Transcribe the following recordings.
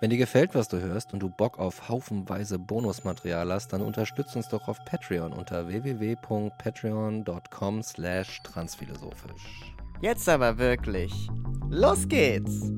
Wenn dir gefällt, was du hörst und du Bock auf haufenweise Bonusmaterial hast, dann unterstützt uns doch auf Patreon unter www.patreon.com slash transphilosophisch. Jetzt aber wirklich. Los geht's!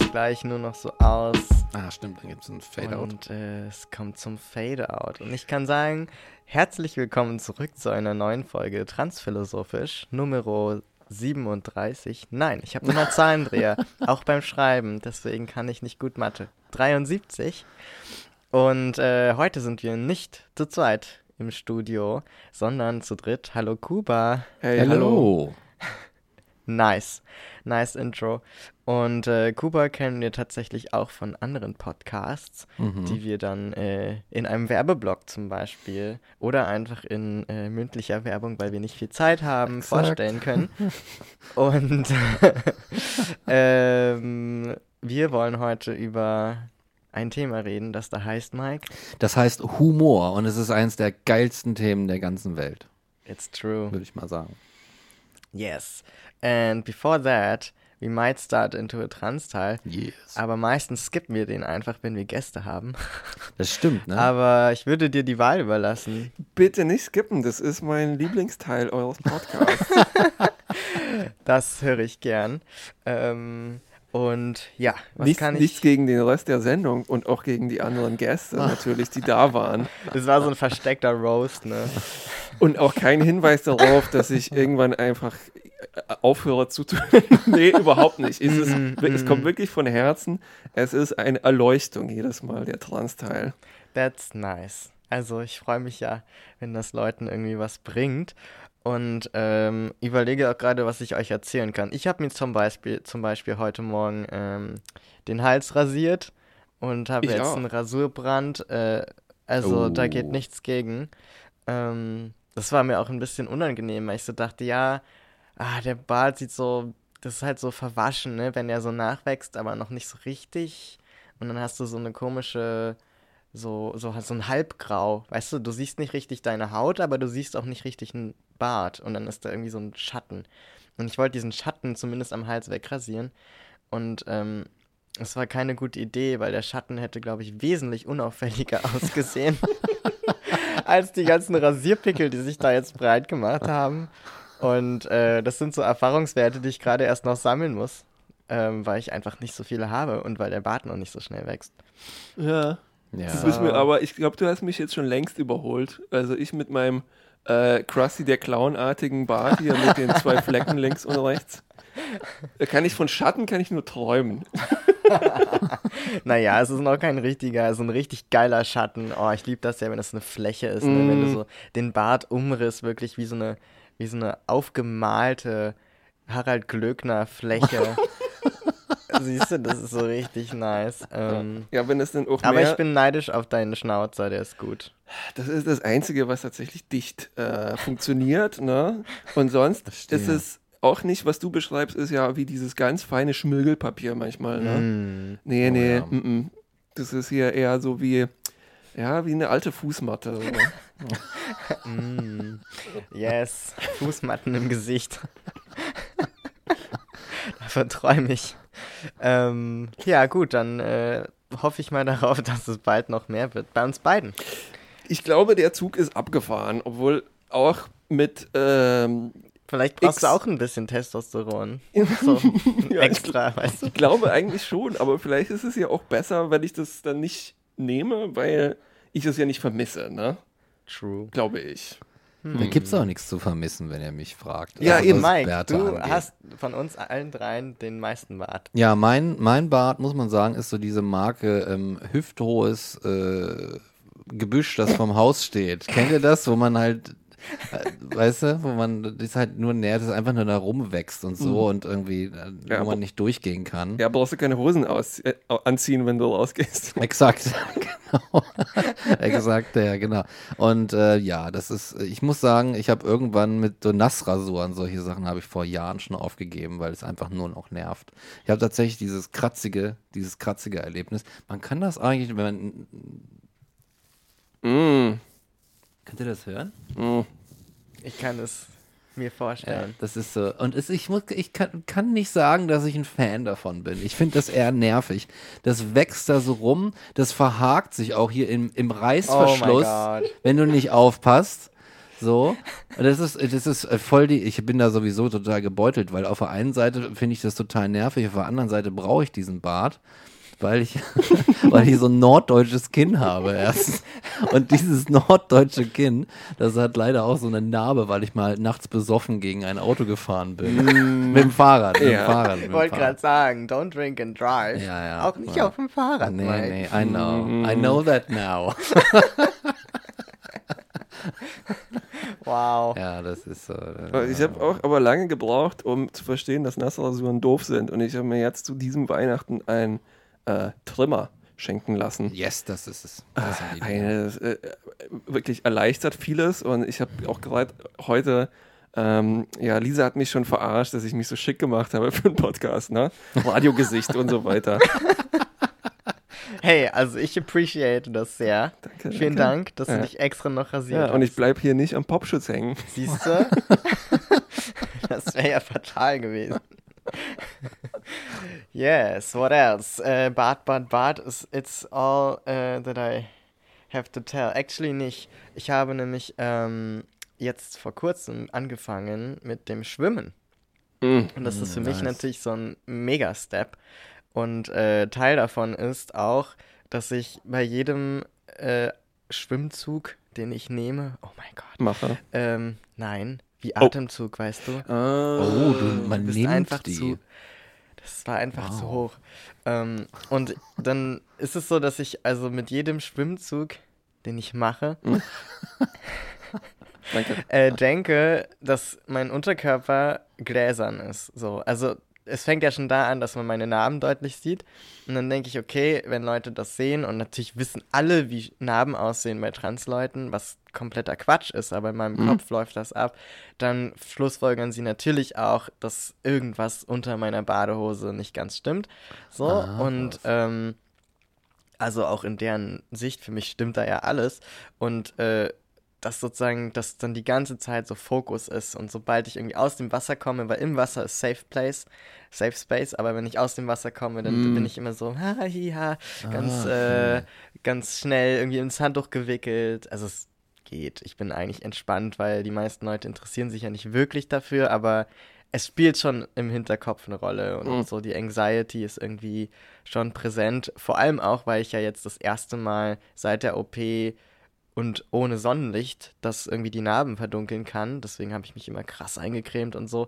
Es gleich nur noch so aus. Ah, stimmt, dann gibt es ein Fade-Out. Und äh, es kommt zum Fade-Out. Und ich kann sagen, herzlich willkommen zurück zu einer neuen Folge Transphilosophisch, Nummer 37. Nein, ich habe immer Zahlendreher, auch beim Schreiben, deswegen kann ich nicht gut Mathe. 73. Und äh, heute sind wir nicht zu zweit im Studio, sondern zu dritt. Hallo Kuba. Hey, hallo. hallo. Nice. Nice Intro. Und äh, Kuba kennen wir tatsächlich auch von anderen Podcasts, mhm. die wir dann äh, in einem Werbeblock zum Beispiel oder einfach in äh, mündlicher Werbung, weil wir nicht viel Zeit haben, Exakt. vorstellen können. Und ähm, wir wollen heute über ein Thema reden, das da heißt, Mike. Das heißt Humor und es ist eines der geilsten Themen der ganzen Welt. It's true. Würde ich mal sagen. Yes. And before that, we might start into a Trans-Teil. Yes. Aber meistens skippen wir den einfach, wenn wir Gäste haben. Das stimmt, ne? Aber ich würde dir die Wahl überlassen. Bitte nicht skippen, das ist mein Lieblingsteil eures Podcasts. das höre ich gern. Ähm, und ja, was nichts, kann ich. Nichts gegen den Rest der Sendung und auch gegen die anderen Gäste natürlich, die da waren. Das war so ein versteckter Roast, ne? Und auch kein Hinweis darauf, dass ich irgendwann einfach äh, aufhöre zu tun. nee, überhaupt nicht. Es, ist, es kommt wirklich von Herzen. Es ist eine Erleuchtung jedes Mal, der Trans-Teil. That's nice. Also ich freue mich ja, wenn das Leuten irgendwie was bringt und ähm, überlege auch gerade, was ich euch erzählen kann. Ich habe mir zum Beispiel, zum Beispiel heute Morgen ähm, den Hals rasiert und habe jetzt auch. einen Rasurbrand. Äh, also oh. da geht oh. nichts gegen. Ähm, das war mir auch ein bisschen unangenehm, weil ich so dachte, ja, ah, der Bart sieht so, das ist halt so verwaschen, ne, wenn er so nachwächst, aber noch nicht so richtig. Und dann hast du so eine komische so, so, so ein Halbgrau. Weißt du, du siehst nicht richtig deine Haut, aber du siehst auch nicht richtig einen Bart. Und dann ist da irgendwie so ein Schatten. Und ich wollte diesen Schatten zumindest am Hals wegrasieren. Und ähm, es war keine gute Idee, weil der Schatten hätte, glaube ich, wesentlich unauffälliger ausgesehen als die ganzen Rasierpickel, die sich da jetzt breit gemacht haben. Und äh, das sind so Erfahrungswerte, die ich gerade erst noch sammeln muss, ähm, weil ich einfach nicht so viele habe und weil der Bart noch nicht so schnell wächst. Ja. Ja. Du bist mir, aber ich glaube, du hast mich jetzt schon längst überholt. Also ich mit meinem äh, Krusty der Clownartigen Bart hier mit den zwei Flecken links und rechts. Da kann ich von Schatten kann ich nur träumen. naja, es ist noch kein richtiger, so ein richtig geiler Schatten. Oh, ich liebe das ja, wenn das eine Fläche ist, mm. ne? wenn du mm. so den Bart umriss, wirklich wie so eine, wie so eine aufgemalte Harald Glöckner Fläche. Siehst du, das ist so richtig nice. Ähm, ja, wenn es denn auch Aber ich bin neidisch auf deinen Schnauzer, der ist gut. Das ist das Einzige, was tatsächlich dicht äh, funktioniert, ne? Und sonst ist es auch nicht, was du beschreibst, ist ja wie dieses ganz feine Schmirgelpapier manchmal, ne? Mm. Nee, oh, nee, ja. m -m. das ist hier eher so wie, ja, wie eine alte Fußmatte. mm. Yes, Fußmatten im Gesicht. Davon träume ich. Ähm, ja, gut, dann äh, hoffe ich mal darauf, dass es bald noch mehr wird. Bei uns beiden. Ich glaube, der Zug ist abgefahren, obwohl auch mit. Ähm, Vielleicht brauchst X du auch ein bisschen Testosteron. So ja, extra, ich, weißt du? Ich glaube eigentlich schon, aber vielleicht ist es ja auch besser, wenn ich das dann nicht nehme, weil ich es ja nicht vermisse, ne? True. Glaube ich. Da gibt es auch nichts zu vermissen, wenn ihr mich fragt. Ja, Also, eben. Mike, Bärte du angeht. hast von uns allen dreien den meisten Bart. Ja, mein, mein Bart, muss man sagen, ist so diese Marke ähm, hüfthohes äh, Gebüsch, das vom Haus steht. Kennt ihr das, wo man halt, weißt du, wo man, das halt nur näher, das einfach nur da rumwächst und so und irgendwie, äh, Mhm. Ja, wo man nicht durchgehen kann. Ja, brauchst du keine Hosen aus, äh, anziehen, wenn du rausgehst. Exakt, genau. Exakt, ja, genau. Und äh, ja, das ist, ich muss sagen, ich habe irgendwann mit so Nassrasuren, solche Sachen habe ich vor Jahren schon aufgegeben, weil es einfach nur noch nervt. Ich habe tatsächlich dieses kratzige, dieses kratzige Erlebnis. Man kann das eigentlich, wenn man, Mm. Könnt ihr das hören? Mm. Ich kann es mir vorstellen. Das ist so. Und es, ich, muss, ich kann, kann nicht sagen, dass ich ein Fan davon bin. Ich finde das eher nervig. Das wächst da so rum, das verhakt sich auch hier im, im Reißverschluss, Oh wenn du nicht aufpasst. So. Und das ist, das ist voll die, ich bin da sowieso total gebeutelt, weil auf der einen Seite finde ich das total nervig, auf der anderen Seite brauche ich diesen Bart. Weil ich, weil ich so ein norddeutsches Kinn habe erst. Und dieses norddeutsche Kinn, das hat leider auch so eine Narbe, weil ich mal nachts besoffen gegen ein Auto gefahren bin. mit dem Fahrrad, mit Ja. dem Fahrrad. Ich wollte gerade sagen, don't drink and drive. Ja, ja. Auch nicht Ja. auf dem Fahrrad, Nee, Mike. nee, I know. I know that now. Wow. Ja, das ist so. Aber Ich habe auch aber lange gebraucht, um zu verstehen, dass Nassrasuren doof sind. Und ich habe mir jetzt zu diesem Weihnachten einen äh, Trimmer schenken lassen. Yes, das ist es. Das Dinge. Eine, äh, wirklich erleichtert vieles. Und ich habe auch gerade heute, ähm, ja, Lisa hat mich schon verarscht, dass ich mich so schick gemacht habe für einen Podcast, ne? Radiogesicht und so weiter. Hey, also ich appreciate das sehr. Danke, Vielen danke. Dank, dass Ja. du dich extra noch rasiert Ja, hast. und ich bleibe hier nicht am Popschutz hängen. Siehst du? das wäre ja fatal gewesen. Yes, what else? Uh, Bart, Bart, Bart, is, it's all uh, that I have to tell. Actually nicht. Ich habe nämlich ähm, jetzt vor kurzem angefangen mit dem Schwimmen. Mm. Und das ist für mich nice. natürlich so ein Mega-Step. Und äh, Teil davon ist auch, dass ich bei jedem äh, Schwimmzug, den ich nehme, oh mein Gott, Mache. ähm, nein, wie Oh. Atemzug, weißt du? Oh, du, man nimmt einfach die. zu. Das war einfach zu Wow. hoch. Ähm, und dann ist es so, dass ich also mit jedem Schwimmzug, den ich mache, äh, denke, dass mein Unterkörper gläsern ist. So, also es fängt ja schon da an, dass man meine Narben deutlich sieht. Und dann denke ich, okay, wenn Leute das sehen und natürlich wissen alle, wie Narben aussehen bei Transleuten, was kompletter Quatsch ist, aber in meinem Mhm. Kopf läuft das ab, dann schlussfolgern sie natürlich auch, dass irgendwas unter meiner Badehose nicht ganz stimmt. So, Ah, und ähm, also auch in deren Sicht, für mich stimmt da ja alles. Und äh, dass sozusagen, dass dann die ganze Zeit so Fokus ist und sobald ich irgendwie aus dem Wasser komme, weil im Wasser ist Safe Place, Safe Space, aber wenn ich aus dem Wasser komme, dann Mm. bin ich immer so, ha, hi, ha, ganz, Ah, äh, ganz schnell irgendwie ins Handtuch gewickelt. Also es geht. Ich bin eigentlich entspannt, weil die meisten Leute interessieren sich ja nicht wirklich dafür, aber es spielt schon im Hinterkopf eine Rolle und Mhm. so die Anxiety ist irgendwie schon präsent. Vor allem auch, weil ich ja jetzt das erste Mal seit der OP und ohne Sonnenlicht, das irgendwie die Narben verdunkeln kann. Deswegen habe ich mich immer krass eingecremt und so,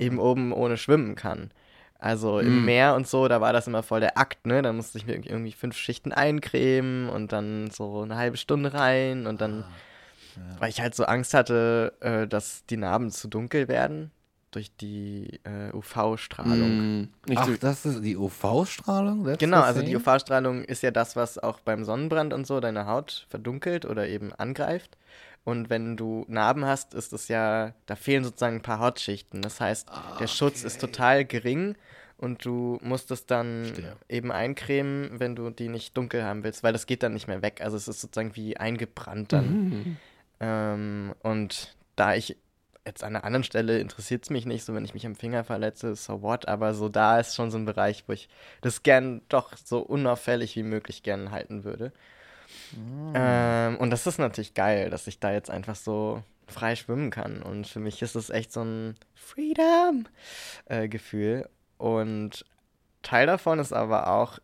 eben oben ohne schwimmen kann. Also im Mm. Meer und so, da war das immer voll der Akt, ne? Da musste ich mir irgendwie fünf Schichten eincremen und dann so eine halbe Stunde rein und dann, weil ich halt so Angst hatte, äh, dass die Narben zu dunkel werden durch die äh, UV-Strahlung. Mm. Nicht Ach, so, das ist die UV-Strahlung? Genau, also die? UV-Strahlung ist ja das, was auch beim Sonnenbrand und so deine Haut verdunkelt oder eben angreift. Und wenn du Narben hast, ist es ja, da fehlen sozusagen ein paar Hautschichten. Das heißt, der Schutz ist total gering und du musst es dann Verstehe. eben eincremen, wenn du die nicht dunkel haben willst, weil das geht dann nicht mehr weg. Also es ist sozusagen wie eingebrannt dann. Mhm. Ähm, und da ich jetzt an einer anderen Stelle interessiert es mich nicht, so wenn ich mich am Finger verletze, so what, aber so da ist schon so ein Bereich, wo ich das gern doch so unauffällig wie möglich gern halten würde. Ähm, und das ist natürlich geil, dass ich da jetzt einfach so frei schwimmen kann. Und für mich ist es echt so ein Freedom-Gefühl. und Teil davon ist aber auch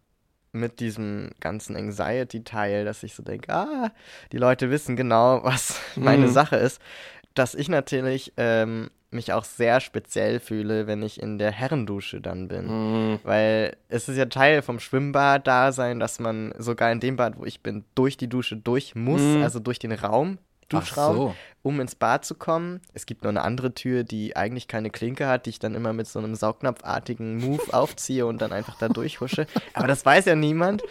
mit diesem ganzen Anxiety-Teil, dass ich so denke, ah, die Leute wissen genau, was meine Mhm. Sache ist, dass ich natürlich ähm, mich auch sehr speziell fühle, wenn ich in der Herrendusche dann bin. Mhm. Weil es ist ja Teil vom Schwimmbad-Dasein, dass man sogar in dem Bad, wo ich bin, durch die Dusche durch muss, Mhm. also durch den Raum, Duschraum, so. Um ins Bad zu kommen. Es gibt nur eine andere Tür, die eigentlich keine Klinke hat, die ich dann immer mit so einem saugnapfartigen Move aufziehe und dann einfach da durchhusche. Aber das weiß ja niemand.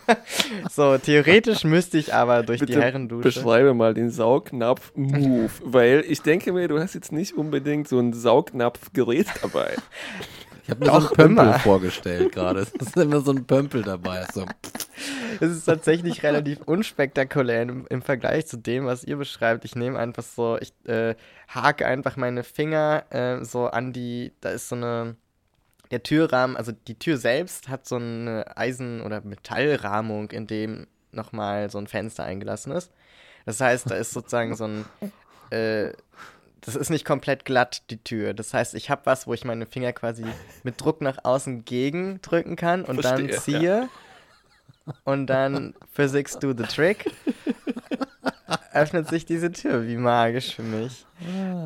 so, theoretisch müsste ich aber durch die Bitte Herrendusche. beschreibe mal den Saugnapf-Move, weil ich denke mir, du hast jetzt nicht unbedingt so ein Saugnapfgerät dabei. Ich habe mir Doch, so einen Pömpel immer. vorgestellt gerade. Es ist immer so ein Pömpel dabei. So. Es ist tatsächlich relativ unspektakulär im, im Vergleich zu dem, was ihr beschreibt. Ich nehme einfach so, ich äh, hake einfach meine Finger äh, so an die, da ist so eine, der Türrahmen, also die Tür selbst hat so eine Eisen- oder Metallrahmung, in dem nochmal so ein Fenster eingelassen ist. Das heißt, da ist sozusagen so ein, äh, das ist nicht komplett glatt, die Tür. Das heißt, ich habe was, wo ich meine Finger quasi mit Druck nach außen gegendrücken kann und dann Verstehe, ziehe. Und dann Physics do the trick. Öffnet sich diese Tür wie magisch für mich.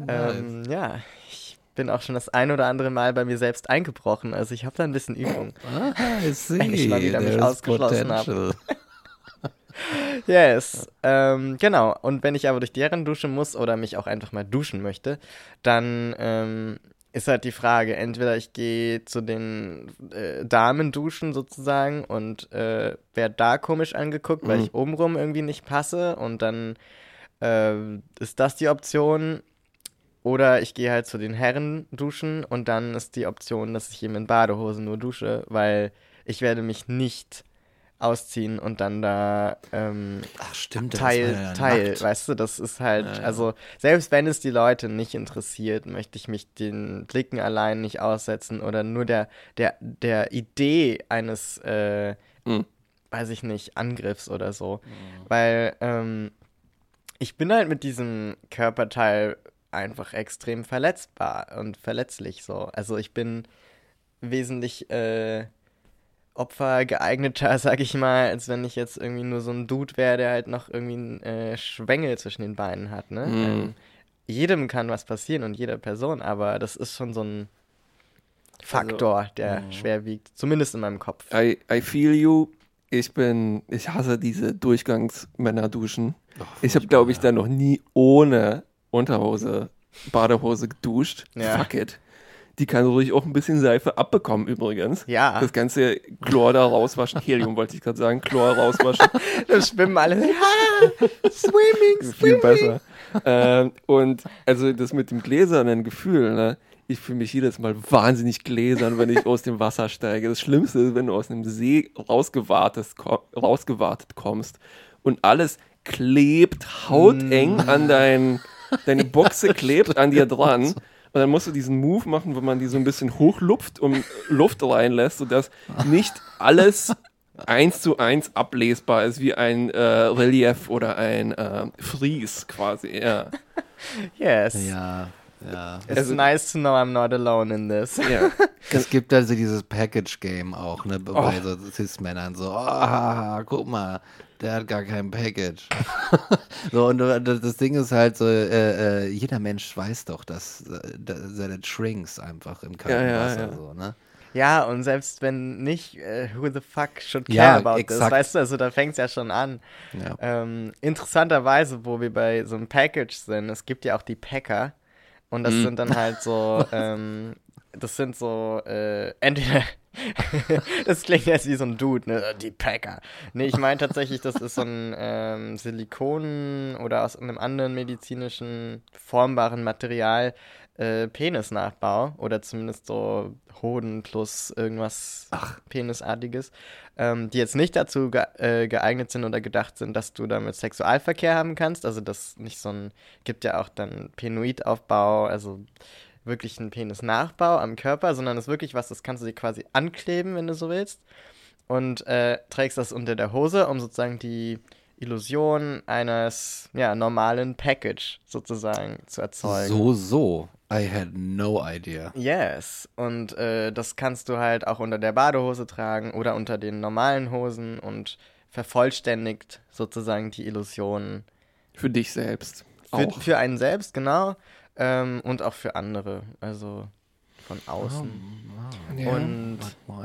ähm, ja, ich bin auch schon das ein oder andere Mal bei mir selbst eingebrochen. Also ich habe da ein bisschen Übung. Ah, I see. Wenn ich mal wieder mich ausgeschlossen hab. Yes, ähm, genau. Und wenn ich aber durch die Herrendusche muss oder mich auch einfach mal duschen möchte, dann ähm, ist halt die Frage, entweder ich gehe zu den äh, Damen duschen sozusagen und äh, werde da komisch angeguckt, weil Mhm. ich obenrum irgendwie nicht passe und dann äh, ist das die Option. Oder ich gehe halt zu den Herren duschen und dann ist die Option, dass ich eben in Badehose nur dusche, weil ich werde mich nicht ausziehen und dann da ähm, Ach, stimmt. Teil, ja Teil, nackt. weißt du, das ist halt, Ja, ja. also selbst wenn es die Leute nicht interessiert, möchte ich mich den Blicken allein nicht aussetzen oder nur der, der, der Idee eines, äh, Mhm. weiß ich nicht, Angriffs oder so. Weil ähm, ich bin halt mit diesem Körperteil einfach extrem verletzbar und verletzlich so. Also ich bin wesentlich äh, Opfer geeigneter, sag ich mal, als wenn ich jetzt irgendwie nur so ein Dude wäre, der halt noch irgendwie einen äh, Schwengel zwischen den Beinen hat, ne? Mhm. Ähm, jedem kann was passieren und jeder Person, aber das ist schon so ein Faktor, der schwer wiegt, zumindest in meinem Kopf. I, I feel you. Ich bin, ich hasse diese Durchgangsmännerduschen. Ich habe, glaube ich, da noch nie ohne Unterhose, Badehose geduscht. Ja. Fuck it. Die kann ruhig auch ein bisschen Seife abbekommen übrigens. Ja. Das ganze Chlor da rauswaschen. Helium wollte ich gerade sagen. Chlor rauswaschen. Da schwimmen alle. Ah, swimming, Viel swimming. besser. ähm, und also das mit dem gläsernen Gefühl, ne? Ich fühle mich jedes Mal wahnsinnig gläsern, wenn ich aus dem Wasser steige. Das Schlimmste ist, wenn du aus einem See rausgewartet, rausgewartet kommst und alles klebt hauteng an dein, deine Buchse klebt an dir dran. Und dann musst du diesen Move machen, wo man die so ein bisschen hochlupft und Luft reinlässt, sodass nicht alles eins zu eins ablesbar ist, wie ein äh, Relief oder ein äh, Fries quasi. Ja. Yes. Ja, ja. It's Also- nice to know I'm not alone in this. ja. Es gibt also dieses Package-Game auch, ne, Oh. bei so Cis-Männern. So, ah, guck mal, der hat gar kein Package. so, und das Ding ist halt so, äh, äh, jeder Mensch weiß doch, dass, äh, dass seine Shrinks einfach im kalten Ja, ja, Wasser ja. so, ne? Ja, und selbst wenn nicht, äh, who the fuck should care Ja, about exakt. this? Weißt du, also da fängt es ja schon an. Ja. Ähm, interessanterweise, wo wir bei so einem Package sind, es gibt ja auch die Packer. Und das Mhm. sind dann halt so, ähm, das sind so, äh, entweder, das klingt jetzt wie so ein Dude, ne? Die Packer. Nee, ich meine tatsächlich, das ist so ein ähm, Silikon oder aus einem anderen medizinischen formbaren Material äh, Penisnachbau oder zumindest so Hoden plus irgendwas Penisartiges, ähm, die jetzt nicht dazu ge äh, geeignet sind oder gedacht sind, dass du damit Sexualverkehr haben kannst. Also das nicht so ein, gibt ja auch dann Penoidaufbau, also wirklich ein Penisnachbau am Körper, sondern das ist wirklich was, das kannst du dir quasi ankleben, wenn du so willst. Und äh, trägst das unter der Hose, um sozusagen die Illusion eines ja, normalen Package sozusagen zu erzeugen. So, so. I had no idea. Yes. Und äh, das kannst du halt auch unter der Badehose tragen oder unter den normalen Hosen und vervollständigt sozusagen die Illusion Für dich selbst. Für, Auch. für einen selbst, genau. Ähm, und auch für andere. Also von außen. Ja. Und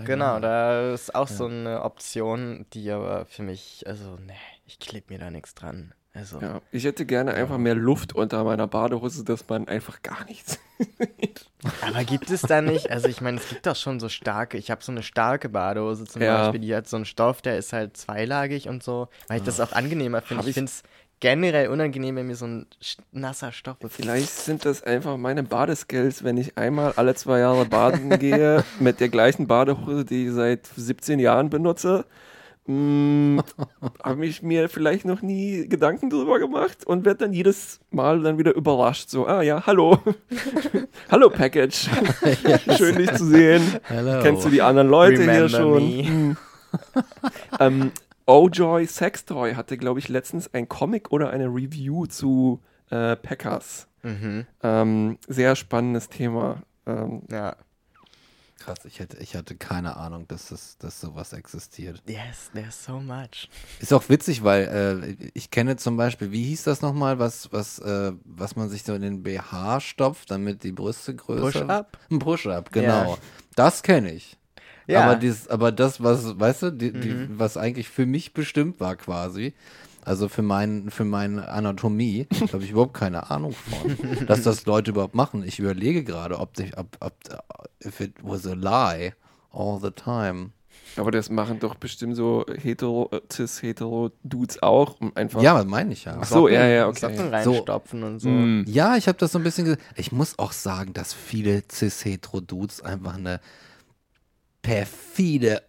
genau, da ist auch so eine Option, die aber für mich, also, ne, ich klebe mir da nichts dran. Also, Ja, ich hätte gerne einfach mehr Luft unter meiner Badehose, dass man einfach gar nichts. aber gibt es da nicht, also ich meine, es gibt doch schon so starke, ich habe so eine starke Badehose zum Ja. Beispiel, die hat so einen Stoff, der ist halt zweilagig und so, weil ich das auch angenehmer finde. Ich ich- finde es generell unangenehm, wenn mir so ein nasser Stoff Vielleicht sind das einfach meine Badeskills, wenn ich einmal alle zwei Jahre baden gehe mit der gleichen Badehose, die ich seit 17 Jahren benutze. Hm, Habe ich mir vielleicht noch nie Gedanken drüber gemacht und werde dann jedes Mal dann wieder überrascht. So, ah ja, hallo. hallo Package. Schön dich zu sehen. Hello. Kennst du die anderen Leute Remember hier schon? me. Hm. ähm, O-Joy Sextoy hatte, glaube ich, letztens ein Comic oder eine Review zu äh, Packers. Mhm, Ähm, sehr spannendes Thema. Ähm, ja. Krass, ich, hätte, ich hatte keine Ahnung, dass, das, dass sowas existiert. Yes, there's so much. Ist auch witzig, weil äh, ich kenne zum Beispiel, wie hieß das nochmal, was, was, äh, was man sich so in den BH stopft, damit die Brüste größer Push-up? Ein Push-up, genau. Ja. Das kenne ich. Ja. Aber, dieses, aber das, was, weißt du, die, die, was eigentlich für mich bestimmt war quasi, also für, mein, für meine Anatomie, da habe ich überhaupt keine Ahnung von, dass das Leute überhaupt machen. Ich überlege gerade, ob, sich- ob, ob if it was a lie all the time. aber das machen doch bestimmt so hetero, äh, cis-hetero-Dudes auch, um einfach. Ja, meine ich ja. Ach so, ja, ja, okay. Socken So. reinstopfen und so. Hm. Ja, ich habe das so ein bisschen. Ich muss auch sagen, dass viele cis-hetero-Dudes einfach eine perfide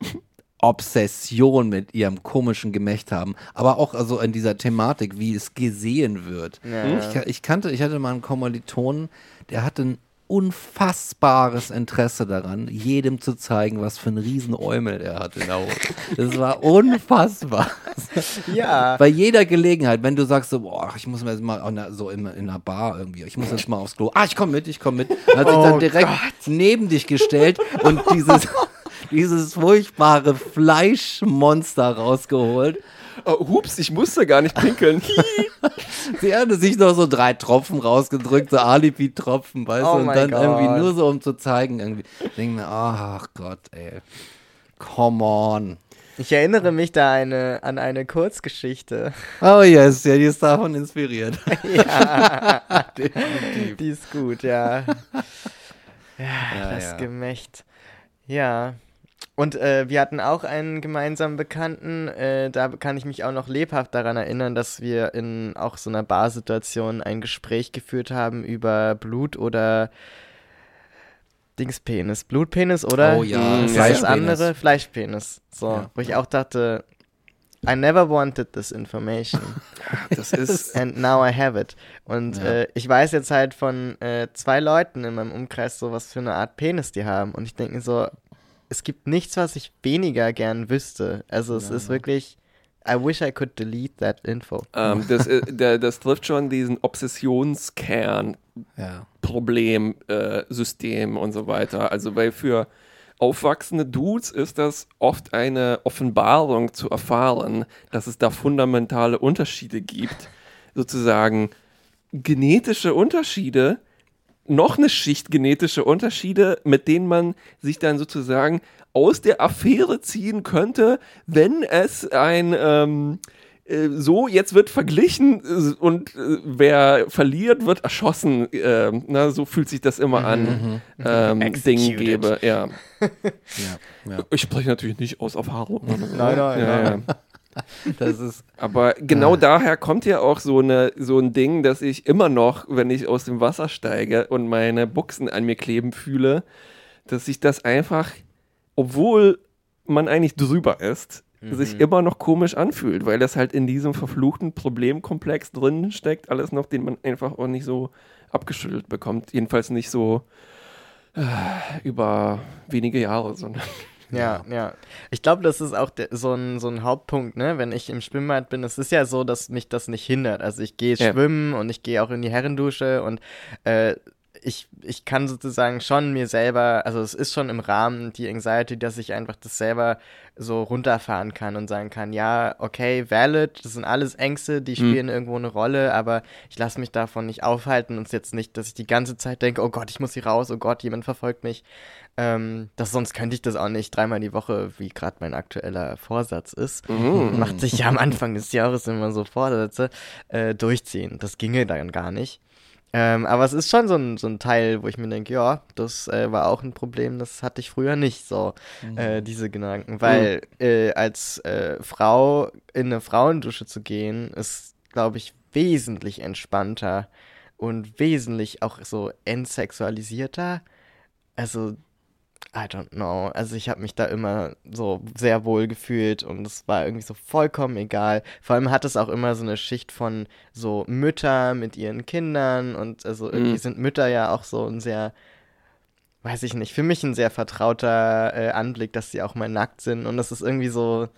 Obsession mit ihrem komischen Gemächt haben. Aber auch also in dieser Thematik, wie es gesehen wird. Ja. Ich, ich kannte, ich hatte mal einen Kommilitonen, der hatte ein unfassbares Interesse daran, jedem zu zeigen, was für ein Riesenäumel er hat in der Hose. Das war unfassbar. Ja. Bei jeder Gelegenheit, wenn du sagst so, boah, ich muss mir jetzt mal der- so in, in einer Bar irgendwie, ich muss jetzt mal aufs Klo. Ah, ich komme mit, ich komme mit. Hat sich Oh dann direkt neben dich gestellt und dieses, dieses furchtbare Fleischmonster rausgeholt. Oh, hups, ich musste gar nicht pinkeln. Sie hatte sich noch so drei Tropfen rausgedrückt, so Alibi-Tropfen, weißt Oh du, und dann irgendwie Gott. nur so, um zu zeigen, irgendwie. Ich denke mir, ach Gott, ey. Come on. Ich erinnere mich da eine, an eine Kurzgeschichte. Oh yes, ja, die ist davon inspiriert. Die ist gut, ja. Ja, Ja, das ja. Gemächt. Ja. Und äh, wir hatten auch einen gemeinsamen Bekannten, äh, da kann ich mich auch noch lebhaft daran erinnern, dass wir in auch so einer Barsituation ein Gespräch geführt haben über Blut oder Dingspenis. Blutpenis oder Oh ja, ist das Fleischpenis. andere? Fleischpenis. So, Ja. wo ich auch dachte, I never wanted this information. Das ist. And now I have it. Und Ja. äh, ich weiß jetzt halt von äh, zwei Leuten in meinem Umkreis so, was für eine Art Penis die haben. Und ich denke mir so, es gibt nichts, was ich weniger gern wüsste. Also es ist wirklich, I wish I could delete that info. Ähm, das, äh, der, das trifft schon diesen Obsessionskern, Ja. Problem, äh, System und so weiter. Also weil für aufwachsende Dudes ist das oft eine Offenbarung zu erfahren, dass es da fundamentale Unterschiede gibt. Sozusagen genetische Unterschiede, noch eine Schicht genetische Unterschiede, mit denen man sich dann sozusagen aus der Affäre ziehen könnte, wenn es ein ähm, äh, so, jetzt wird verglichen äh, und äh, wer verliert, wird erschossen. ähm, na, so fühlt sich das immer an. Ähm, Ding gebe, ja. Ja, ja. Ich spreche natürlich nicht aus Erfahrung. Nein, nein, ja, nein. Das ist, Aber genau daher kommt ja auch so, eine, so ein Ding, dass ich immer noch, wenn ich aus dem Wasser steige und meine Buchsen an mir kleben fühle, dass sich das einfach, obwohl man eigentlich drüber ist, sich immer noch komisch anfühlt, weil das halt in diesem verfluchten Problemkomplex drin steckt, alles noch, den man einfach auch nicht so abgeschüttelt bekommt. Jedenfalls nicht so äh, über wenige Jahre, sondern Ja, ja. Ich glaube, das ist auch so, ein, so ein Hauptpunkt, ne? Wenn ich im Schwimmbad bin, es ist ja so, dass mich das nicht hindert. Also ich gehe Ja. schwimmen und ich gehe auch in die Herrendusche und äh, ich, ich kann sozusagen schon mir selber, also es ist schon im Rahmen die Anxiety, dass ich einfach das selber so runterfahren kann und sagen kann, ja, okay, valid, das sind alles Ängste, die spielen mhm. irgendwo eine Rolle, aber ich lasse mich davon nicht aufhalten und es jetzt nicht, dass ich die ganze Zeit denke, oh Gott, ich muss hier raus, oh Gott, jemand verfolgt mich. Ähm, das, sonst könnte ich das auch nicht dreimal die Woche, wie gerade mein aktueller Vorsatz ist. Mhm. Macht sich ja am Anfang des Jahres immer so Vorsätze, äh, durchziehen. Das ginge dann gar nicht. Ähm, aber es ist schon so ein, so ein Teil, wo ich mir denke, ja, das äh, war auch ein Problem, das hatte ich früher nicht so, mhm. äh, diese Gedanken. Weil mhm. äh, als äh, Frau in eine Frauendusche zu gehen, ist, glaube ich, wesentlich entspannter und wesentlich auch so entsexualisierter. Also I don't know. Also ich habe mich da immer so sehr wohl gefühlt und es war irgendwie so vollkommen egal. Vor allem hat es auch immer so eine Schicht von so Mütter mit ihren Kindern und also irgendwie mm. sind Mütter ja auch so ein sehr, weiß ich nicht, für mich ein sehr vertrauter äh, Anblick, dass sie auch mal nackt sind und das ist irgendwie so,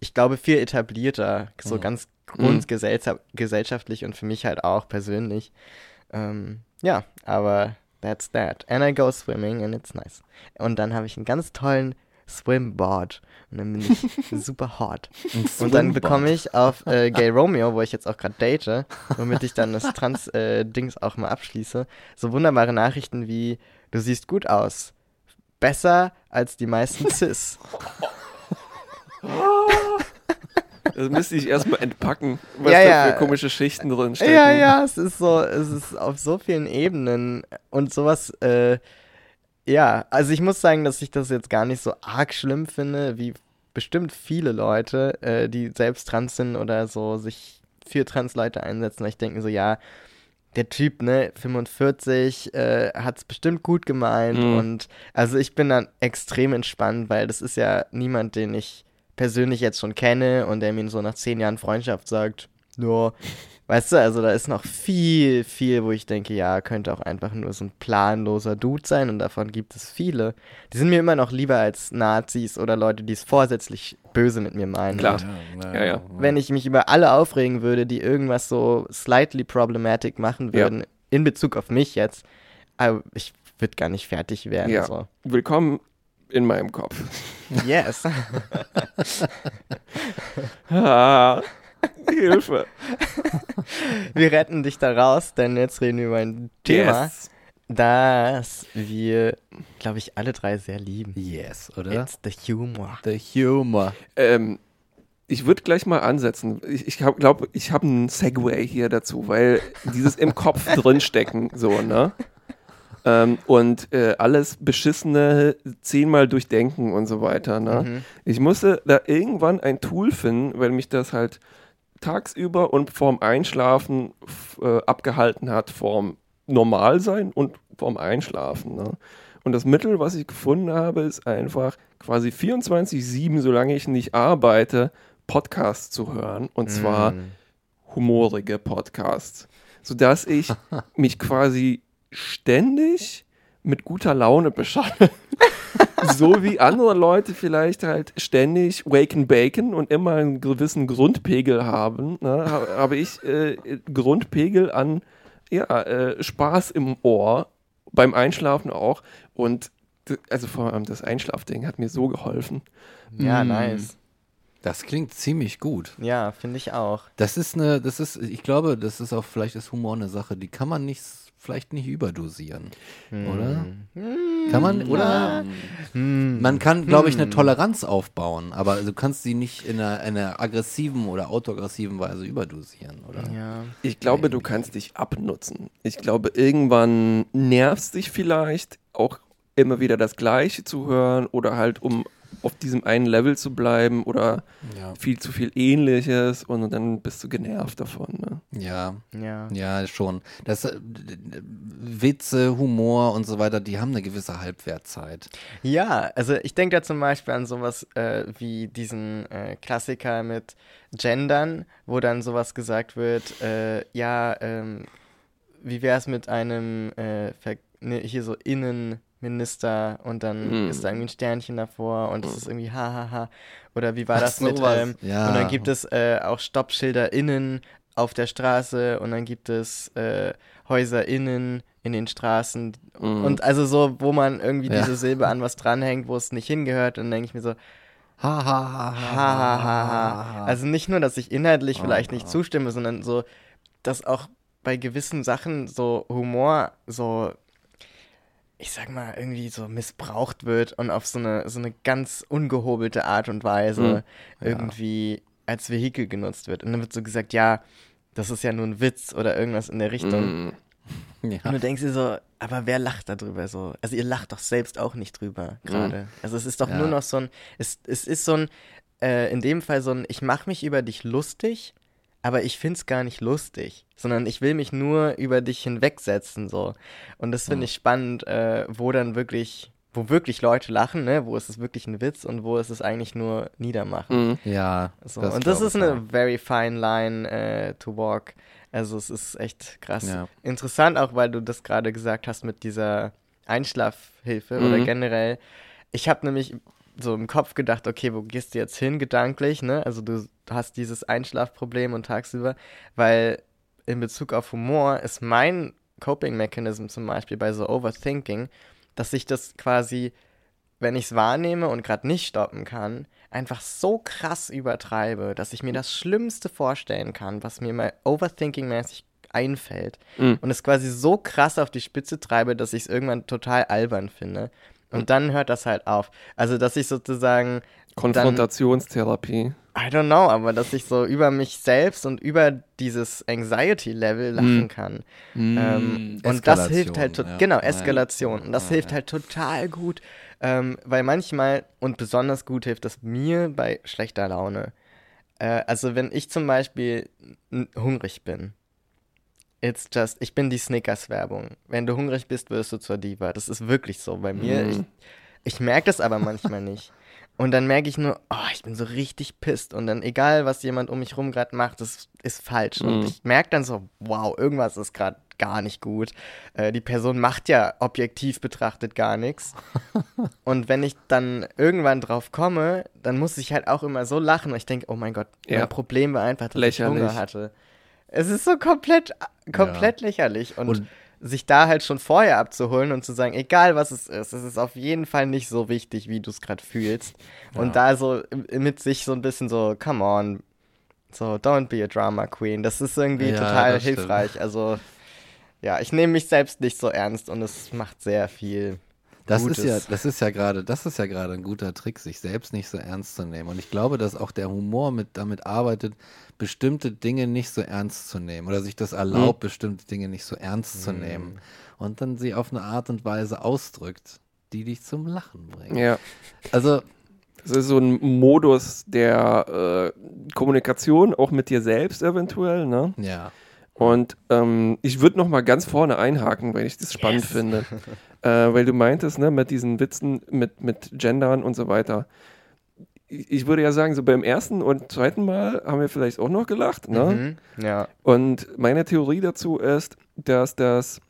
ich glaube, viel etablierter, so mm. ganz grundgesellschaftlich mm. und für mich halt auch persönlich. Ähm, ja, aber that's that. And I go swimming and it's nice. Und dann habe ich einen ganz tollen Swimboard. Und dann bin ich super hot. Und dann bekomme ich auf äh, Gay Romeo, wo ich jetzt auch gerade date, womit ich dann das Trans-Dings äh, auch mal abschließe, so wunderbare Nachrichten wie: Du siehst gut aus. Besser als die meisten Cis. Das müsste ich erstmal entpacken, was ja, da für komische Schichten drin stecken. Ja, ja, es ist so, es ist auf so vielen Ebenen und sowas, äh, ja, also ich muss sagen, dass ich das jetzt gar nicht so arg schlimm finde, wie bestimmt viele Leute, äh, die selbst trans sind oder so sich für Trans-Leute einsetzen, ich denke so, ja, der Typ, ne, 45, äh, hat es bestimmt gut gemeint mhm. und also ich bin dann extrem entspannt, weil das ist ja niemand, den ich persönlich jetzt schon kenne und der mir so nach zehn Jahren Freundschaft sagt, nur, weißt du, also da ist noch viel, viel, wo ich denke, ja, könnte auch einfach nur so ein planloser Dude sein und davon gibt es viele. Die sind mir immer noch lieber als Nazis oder Leute, die es vorsätzlich böse mit mir meinen. Klar. Ja, ja. Wenn ich mich über alle aufregen würde, die irgendwas so slightly problematic machen würden, ja. in Bezug auf mich jetzt, ich würde gar nicht fertig werden. Ja. So. Willkommen in meinem Kopf. Yes. ah, Hilfe. Wir retten dich da raus, denn jetzt reden wir über ein Thema, yes. das wir, glaube ich, alle drei sehr lieben. Yes, oder? It's the humor. The humor. Ähm, ich würde gleich mal ansetzen. Ich, ich glaube, ich habe einen Segway hier dazu, weil dieses im Kopf drinstecken, so, ne? Ähm, und äh, alles Beschissene zehnmal durchdenken und so weiter. Ne? Mhm. Ich musste da irgendwann ein Tool finden, weil mich das halt tagsüber und vorm Einschlafen äh, abgehalten hat, vorm Normalsein und vorm Einschlafen. Ne? Und das Mittel, was ich gefunden habe, ist einfach quasi 24-7, solange ich nicht arbeite, Podcasts zu hören. Und zwar mm. humorige Podcasts. Sodass ich mich quasi ständig mit guter Laune beschaffen. so wie andere Leute vielleicht halt ständig Wake and Bacon und immer einen gewissen Grundpegel haben, ne, habe ich äh, Grundpegel an ja, äh, Spaß im Ohr, beim Einschlafen auch. Und also vor allem das Einschlafding hat mir so geholfen. Ja, mm. nice. Das klingt ziemlich gut. Ja, finde ich auch. Das ist eine, das ist, ich glaube, das ist auch vielleicht das Humor eine Sache, die kann man nicht vielleicht nicht überdosieren, hm. oder? Hm. Kann man, oder? Hm. Man kann, glaube ich, eine hm. Toleranz aufbauen, aber du kannst sie nicht in einer, einer aggressiven oder autoaggressiven Weise überdosieren, oder? Ja. Ich glaube, du kannst dich abnutzen. Ich glaube, irgendwann nervst dich vielleicht auch immer wieder das Gleiche zu hören oder halt um auf diesem einen Level zu bleiben oder ja. viel zu viel Ähnliches und dann bist du genervt davon. Ne? Ja, ja, ja, schon. Das äh, Witze, Humor und so weiter, die haben eine gewisse Halbwertzeit. Ja, also ich denke da zum Beispiel an sowas äh, wie diesen äh, Klassiker mit Gendern, wo dann sowas gesagt wird, äh, ja, ähm, wie wäre es mit einem äh, ne, hier so innen Minister und dann mm. ist da irgendwie ein Sternchen davor und es mm. ist irgendwie hahaha. Oder wie war das mit, ähm, ja. und dann gibt es äh, auch Stoppschilder innen auf der Straße und dann gibt es äh, Häuser innen in den Straßen. Mhm. Und also so, wo man irgendwie ja. diese Silbe an was dranhängt, wo es nicht hingehört. Und dann denke ich mir so, ha, ha, ha, ha, ha, ha, ha. Also nicht nur, dass ich inhaltlich vielleicht nicht zustimme, sondern so, dass auch bei gewissen Sachen so Humor so ich sag mal, irgendwie so missbraucht wird und auf so eine, so eine ganz ungehobelte Art und Weise mhm. irgendwie als Vehikel genutzt wird. Und dann wird so gesagt, ja, das ist ja nur ein Witz oder irgendwas in der Richtung. Mhm. Ja. Und du denkst dir so, aber wer lacht darüber so? Also ihr lacht doch selbst auch nicht drüber gerade. Mhm. Also es ist doch ja. nur noch so ein, es, es ist so ein, äh, in dem Fall so ein, ich mache mich über dich lustig, aber ich finde es gar nicht lustig, sondern ich will mich nur über dich hinwegsetzen so. Und das finde ich spannend, äh, wo dann wirklich, wo wirklich Leute lachen, ne? Wo ist es wirklich ein Witz und wo ist es eigentlich nur Niedermachen. Mhm. Ja. So. Das und das ist eine very fine line äh, to walk. Also es ist echt krass. Ja. Interessant auch, weil du das gerade gesagt hast mit dieser Einschlafhilfe mhm. oder generell. Ich habe nämlich so im Kopf gedacht, okay, wo gehst du jetzt hin gedanklich, ne? Also du hast dieses Einschlafproblem und tagsüber, weil in Bezug auf Humor ist mein Coping-Mechanism zum Beispiel bei so Overthinking, dass ich das quasi, wenn ich es wahrnehme und gerade nicht stoppen kann, einfach so krass übertreibe, dass ich mir das Schlimmste vorstellen kann, was mir mal Overthinking-mäßig einfällt. Mhm. Und es quasi so krass auf die Spitze treibe, dass ich es irgendwann total albern finde. Und dann hört das halt auf. Also, dass ich sozusagen. Konfrontationstherapie. Dann, I don't know, aber dass ich so über mich selbst und über dieses Anxiety-Level lachen mm. kann. Mm. Ähm, und das hilft halt, ja. genau, Eskalation. Und das ja, hilft ja. halt total gut, ähm, weil manchmal und besonders gut hilft das mir bei schlechter Laune. Äh, also, wenn ich zum Beispiel hungrig bin It's just, ich bin die Snickers-Werbung. Wenn du hungrig bist, wirst du zur Diva. Das ist wirklich so bei mir. Mm. Ich, ich merke das aber manchmal nicht. Und dann merke ich nur, oh, ich bin so richtig pisst. Und dann, egal was jemand um mich rum gerade macht, das ist falsch. Mm. Und mhm. ich merke dann so, wow, irgendwas ist gerade gar nicht gut. Äh, die Person macht ja objektiv betrachtet gar nichts. Und wenn ich dann irgendwann drauf komme, dann muss ich halt auch immer so lachen. Und ich denke, oh mein Gott, ja. mein Problem war einfach, dass Lächerlich. ich Hunger hatte. Es ist so komplett, komplett ja. lächerlich. Und, und, sich da halt schon vorher abzuholen und zu sagen, egal was es ist, es ist auf jeden Fall nicht so wichtig, wie du es gerade fühlst. Ja. Und da so mit sich so ein bisschen so, come on, so, don't be a drama queen. Das ist irgendwie ja, total hilfreich. Stimmt. Also, ja, ich nehme mich selbst nicht so ernst und es macht sehr viel. Das Gutes. ist ja, das ist ja gerade, das ist ja gerade ein guter Trick, sich selbst nicht so ernst zu nehmen. Und ich glaube, dass auch der Humor mit damit arbeitet, bestimmte Dinge nicht so ernst zu nehmen oder sich das erlaubt, mhm. bestimmte Dinge nicht so ernst mhm. zu nehmen und dann sie auf eine Art und Weise ausdrückt, die dich zum Lachen bringt. Ja. Also das ist so ein Modus der äh, Kommunikation, auch mit dir selbst eventuell, ne? Ja. Und ähm, ich würde noch mal ganz vorne einhaken, weil ich das spannend yes. finde. äh, weil du meintest, ne, mit diesen Witzen, mit, mit Gendern und so weiter ich würde ja sagen, so beim ersten und zweiten Mal haben wir vielleicht auch noch gelacht. Ne? Mhm, ja. Und meine Theorie dazu ist, dass das.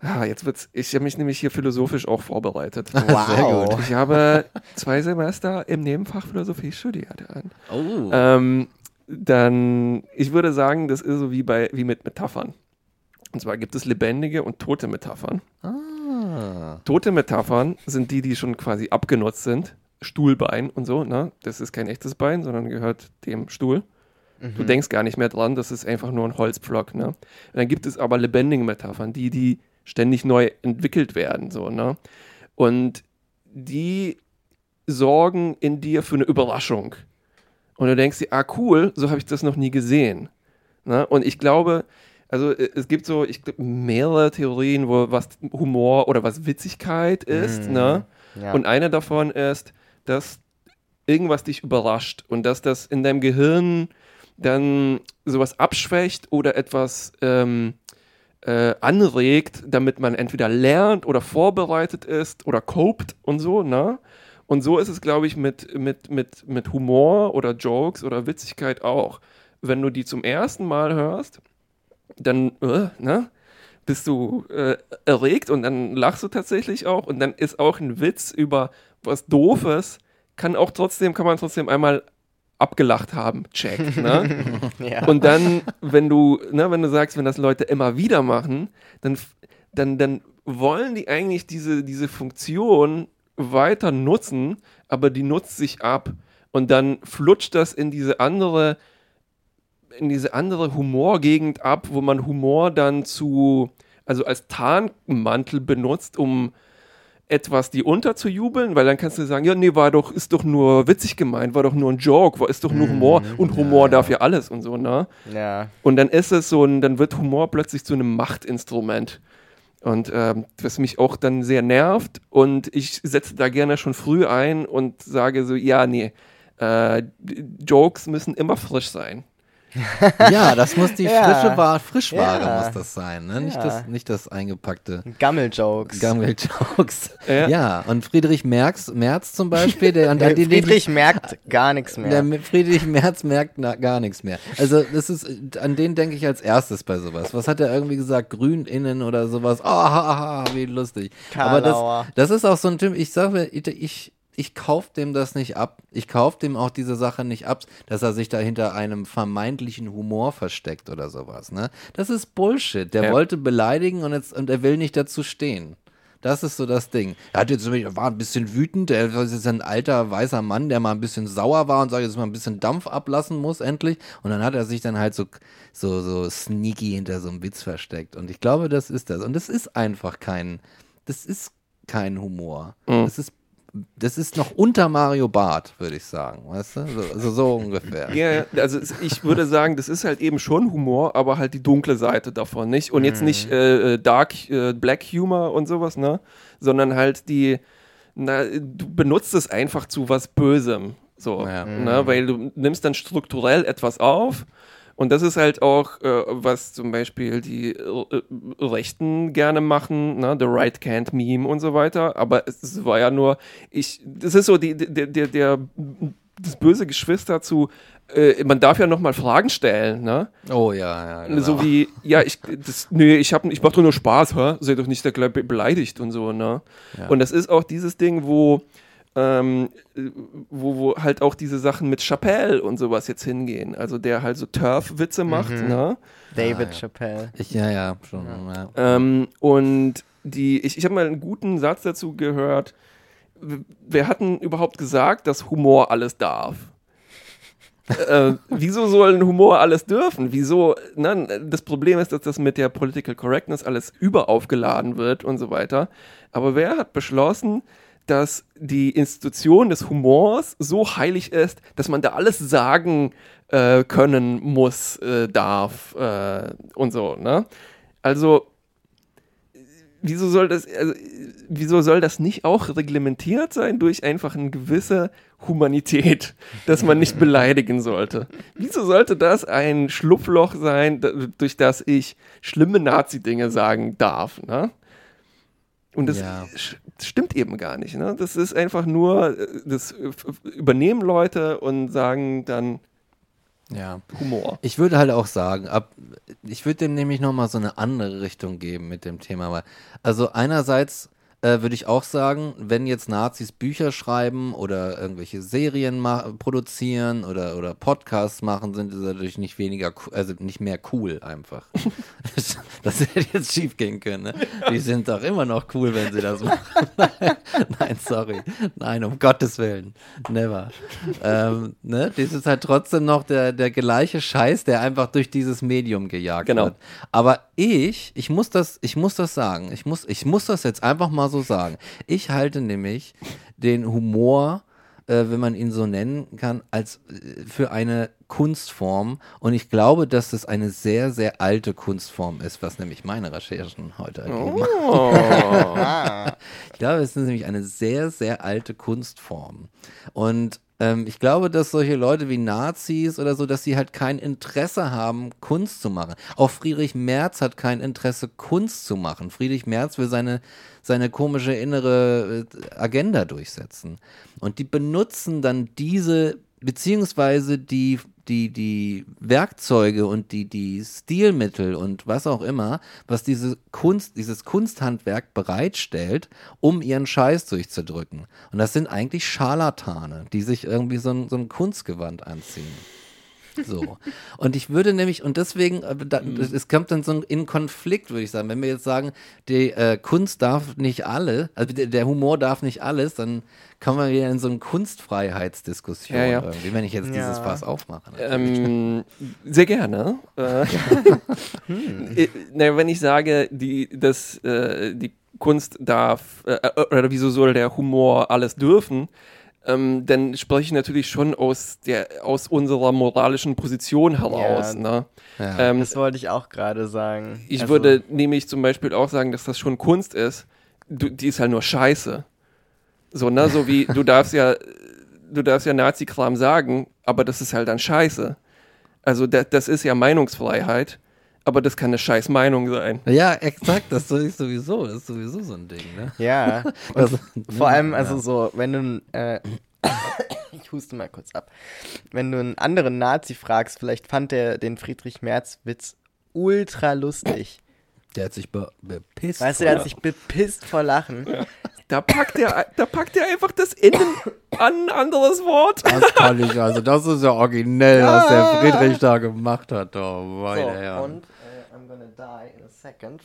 Ah, jetzt wird's. Ich habe mich nämlich hier philosophisch auch vorbereitet. Wow. Ich habe zwei Semester im Nebenfach Philosophie studiert. Oh. Ähm, dann, ich würde sagen, das ist so wie bei wie mit Metaphern. Und zwar gibt es lebendige und tote Metaphern. Ah. Tote Metaphern sind die, die schon quasi abgenutzt sind Stuhlbein und so, ne? Das ist kein echtes Bein, sondern gehört dem Stuhl. Mhm. Du denkst gar nicht mehr dran, das ist einfach nur ein Holzpflock, ne? Und dann gibt es aber lebendige Metaphern, die, die ständig neu entwickelt werden, so, ne? Und die sorgen in dir für eine Überraschung. Und du denkst dir, ah, cool, so habe ich das noch nie gesehen. Ne? Und ich glaube, also äh, es gibt so, ich glaube, mehrere Theorien, wo was Humor oder was Witzigkeit ist, mm, ne? Ja. Und eine davon ist, dass irgendwas dich überrascht und dass das in deinem Gehirn dann sowas abschwächt oder etwas ähm, äh, anregt, damit man entweder lernt oder vorbereitet ist oder copt und so, ne? Und so ist es, glaube ich, mit, mit, mit, mit Humor oder Jokes oder Witzigkeit auch. Wenn du die zum ersten Mal hörst, dann, äh, ne? Bist du äh, erregt und dann lachst du tatsächlich auch und dann ist auch ein Witz über was Doofes kann auch trotzdem, kann man trotzdem einmal abgelacht haben, check. Ne? ja. Und dann, wenn du, ne, wenn du sagst, wenn das Leute immer wieder machen, dann dann, dann wollen die eigentlich diese, diese Funktion weiter nutzen, aber die nutzt sich ab. Und dann flutscht das in diese andere, in diese andere Humorgegend ab, wo man Humor dann zu, also als Tarnmantel benutzt, um etwas die unterzujubeln, weil dann kannst du sagen, ja, nee, war doch, ist doch nur witzig gemeint, war doch nur ein Joke, war, ist doch nur Humor und Humor ja, darf ja alles und so, ne? Ja. Und dann ist es so ein, dann wird Humor plötzlich zu einem Machtinstrument. Und ähm, was mich auch dann sehr nervt und ich setze da gerne schon früh ein und sage so, ja, nee, äh, Jokes müssen immer frisch sein. Ja, das muss die Ja. frische Ware, Frischware Ja. muss das sein, ne? Nicht, Ja. das, nicht das eingepackte Gammel-Jokes. Gammel-Jokes. Ja. Ja. und Friedrich Merz, Merz zum Beispiel, der, an Äh, den- Friedrich merkt gar nichts mehr. Der Friedrich Merz merkt na, gar nichts mehr. Also das ist, an den denke ich als erstes bei sowas. Was hat er irgendwie gesagt? Grün innen oder sowas. Oh, ha, ha, wie lustig. Aber Karlauer. das, das ist auch so ein Typ, ich sage, ich, ich, kaufe dem das nicht ab. Ich kaufe dem auch diese Sache nicht ab, dass er sich da hinter einem vermeintlichen Humor versteckt oder sowas. Ne? Das ist Bullshit. Der Ja. wollte beleidigen und, jetzt, und er will nicht dazu stehen. Das ist so das Ding. Er hat jetzt, war ein bisschen wütend, er ist jetzt ein alter weißer Mann, der mal ein bisschen sauer war und sagt, jetzt mal ein bisschen Dampf ablassen muss endlich. Und dann hat er sich dann halt so, so, so sneaky hinter so einem Witz versteckt. Und ich glaube, das ist das. Und das ist einfach kein, das ist kein Humor. Das ist das ist noch unter Mario Barth, würde ich sagen, weißt du? So, also so ungefähr. Ja, also ich würde sagen, das ist halt eben schon Humor, aber halt die dunkle Seite davon, nicht? Und jetzt nicht äh, äh, Dark, äh, Black Humor und sowas, ne? Sondern halt die, na, du benutzt es einfach zu was Bösem, so, Ja. ne? Weil du nimmst dann strukturell etwas auf und das ist halt auch, äh, was zum Beispiel die äh, Rechten gerne machen, ne? The Right Can't Meme und so weiter. Aber es, war ja nur, ich, das ist so die, der, der, der, das böse Geschwister zu, äh, man darf ja nochmal Fragen stellen, ne? Oh ja, ja. Genau. So wie, ja, ich, das, nee, ich, hab, ich mach doch nur Spaß, hä? Seid doch nicht da gleich be- beleidigt und so, ne? Ja. Und das ist auch dieses Ding, wo, ähm, äh, wo, wo halt auch diese Sachen mit Chappelle und sowas jetzt hingehen. Also der halt so Turf-Witze macht, ne? David Ah, ja. Chappelle. ich, ja, ja, schon. Ja. Ähm, und die, ich, ich habe mal einen guten Satz dazu gehört. Wer hat denn überhaupt gesagt, dass Humor alles darf? äh, wieso soll ein Humor alles dürfen? Wieso? Ne? Das Problem ist, dass das mit der Political Correctness alles überaufgeladen wird und so weiter. Aber wer hat beschlossen, dass die Institution des Humors so heilig ist, dass man da alles sagen äh, können muss, äh, darf äh, und so, ne? Also, wieso soll das, also, wieso soll das nicht auch reglementiert sein durch einfach eine gewisse Humanität, dass man nicht beleidigen sollte? Wieso sollte das ein Schlupfloch sein, durch das ich schlimme Nazi-Dinge sagen darf, ne? Und das Ja. stimmt eben gar nicht. Ne? Das ist einfach nur, äh, das äh, übernehmen Leute und sagen dann ja. Humor. Ich würde halt auch sagen, ab, ich würde dem nämlich nochmal so eine andere Richtung geben mit dem Thema. Weil, also einerseits äh, würde ich auch sagen, wenn jetzt Nazis Bücher schreiben oder irgendwelche Serien produzieren oder, oder Podcasts machen, sind sie dadurch nicht weniger, also nicht mehr cool einfach. das hätte jetzt schief gehen können. Ne? Die sind doch immer noch cool, wenn sie das machen. Nein, sorry. Nein, um Gottes Willen. Never. ähm, ne? Das ist halt trotzdem noch der, der gleiche Scheiß, der einfach durch dieses Medium gejagt Genau. wird. Aber ich, ich muss das, ich muss das sagen. Ich muss, ich muss das jetzt einfach mal so sagen. Ich halte nämlich den Humor, äh, wenn man ihn so nennen kann, als äh, für eine Kunstform. Und ich glaube, dass das eine sehr, sehr alte Kunstform ist, was nämlich meine Recherchen heute ergeben. Ah, Ich glaube, es ist nämlich eine sehr, sehr alte Kunstform. Und ähm, ich glaube, dass solche Leute wie Nazis oder so, dass sie halt kein Interesse haben, Kunst zu machen. Auch Friedrich Merz hat kein Interesse, Kunst zu machen. Friedrich Merz will seine, seine komische innere äh, Agenda durchsetzen. Und die benutzen dann diese, beziehungsweise die, die, die Werkzeuge und die, die Stilmittel und was auch immer, was diese Kunst, dieses Kunsthandwerk bereitstellt, um ihren Scheiß durchzudrücken. Und das sind eigentlich Scharlatane, die sich irgendwie so ein, so ein Kunstgewand anziehen. So. Und ich würde nämlich, und deswegen, äh, da, es kommt dann so in Konflikt, würde ich sagen. Wenn wir jetzt sagen, die äh, Kunst darf nicht alle, also der, der, Humor darf nicht alles, dann kommen wir wieder in so eine Kunstfreiheitsdiskussion, ja, ja. irgendwie, wenn ich jetzt ja. dieses Fass aufmache. Ähm, sehr gerne. Äh, hm. Äh, na, wenn ich sage, die, dass äh, die Kunst darf, äh, äh, oder wieso soll der Humor alles dürfen, ähm, dann spreche ich natürlich schon aus, der, aus unserer moralischen Position heraus. Ja, ne? ja. Ähm, das wollte ich auch gerade sagen. Ich also, würde nämlich zum Beispiel auch sagen, dass das schon Kunst ist. Du, die ist halt nur Scheiße. So, ne, so wie du darfst ja, du darfst ja Nazi-Kram sagen, aber das ist halt dann Scheiße. Also das, das ist ja Meinungsfreiheit aber das kann eine scheiß Meinung sein. Ja, exakt, das ist sowieso, das ist sowieso so ein Ding, ne? Ja. also, vor allem, also ja. so, wenn du, äh, ich huste mal kurz ab, wenn du einen anderen Nazi fragst, vielleicht fand der den Friedrich Merz-Witz ultra lustig. Der hat sich be bepisst. Weißt du, der hat sich bepisst vor Lachen. Ja. Da packt er, da packt er einfach das Ende an ein anderes Wort. Das kann ich, also das ist ja originell, ja. was der Friedrich da gemacht hat. Oh, weiter, so, ja. Und gonna die in a second.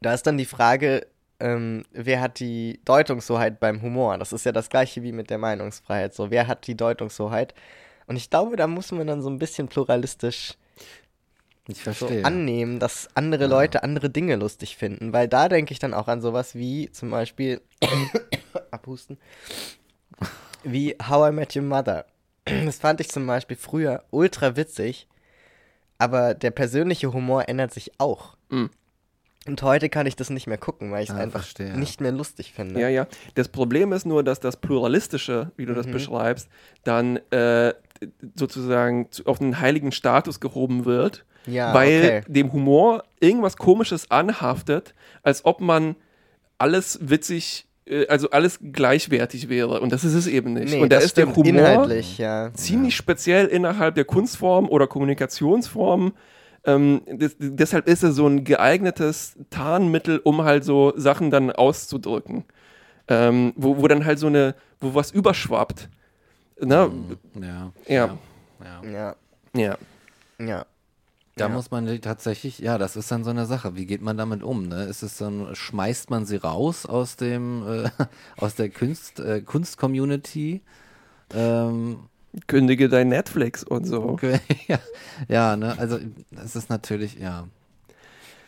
Da ist dann die Frage, ähm, wer hat die Deutungshoheit beim Humor? Das ist ja das gleiche wie mit der Meinungsfreiheit. So, wer hat die Deutungshoheit? Und ich glaube, da muss man dann so ein bisschen pluralistisch so annehmen, dass andere ja. Leute andere Dinge lustig finden. Weil da denke ich dann auch an sowas wie zum Beispiel abhusten, wie How I Met Your Mother. Das fand ich zum Beispiel früher ultra witzig, aber der persönliche Humor ändert sich auch. Mhm. Und heute kann ich das nicht mehr gucken, weil ich es ah, einfach verstehe. nicht mehr lustig finde. Ja, ja. Das Problem ist nur, dass das Pluralistische, wie du mhm. das beschreibst, dann äh, sozusagen auf einen heiligen Status gehoben wird, ja, weil okay. dem Humor irgendwas Komisches anhaftet, als ob man alles witzig also alles gleichwertig wäre. Und das ist es eben nicht. Nee, und da ist der Humor ja. ziemlich speziell innerhalb der Kunstform oder Kommunikationsform. Ähm, das, deshalb ist er so ein geeignetes Tarnmittel, um halt so Sachen dann auszudrücken. Ähm, wo, wo dann halt so eine, wo was überschwappt. Na, mm, ja. Ja. Ja. Ja. ja. ja. Da ja. muss man tatsächlich, ja, das ist dann so eine Sache. Wie geht man damit um? Ne? Ist es dann, schmeißt man sie raus aus dem, äh, aus der Kunst, äh, Kunst-Community? Ähm, Kündige dein Netflix und so. Okay, ja, ja, ne, also das ist natürlich, ja.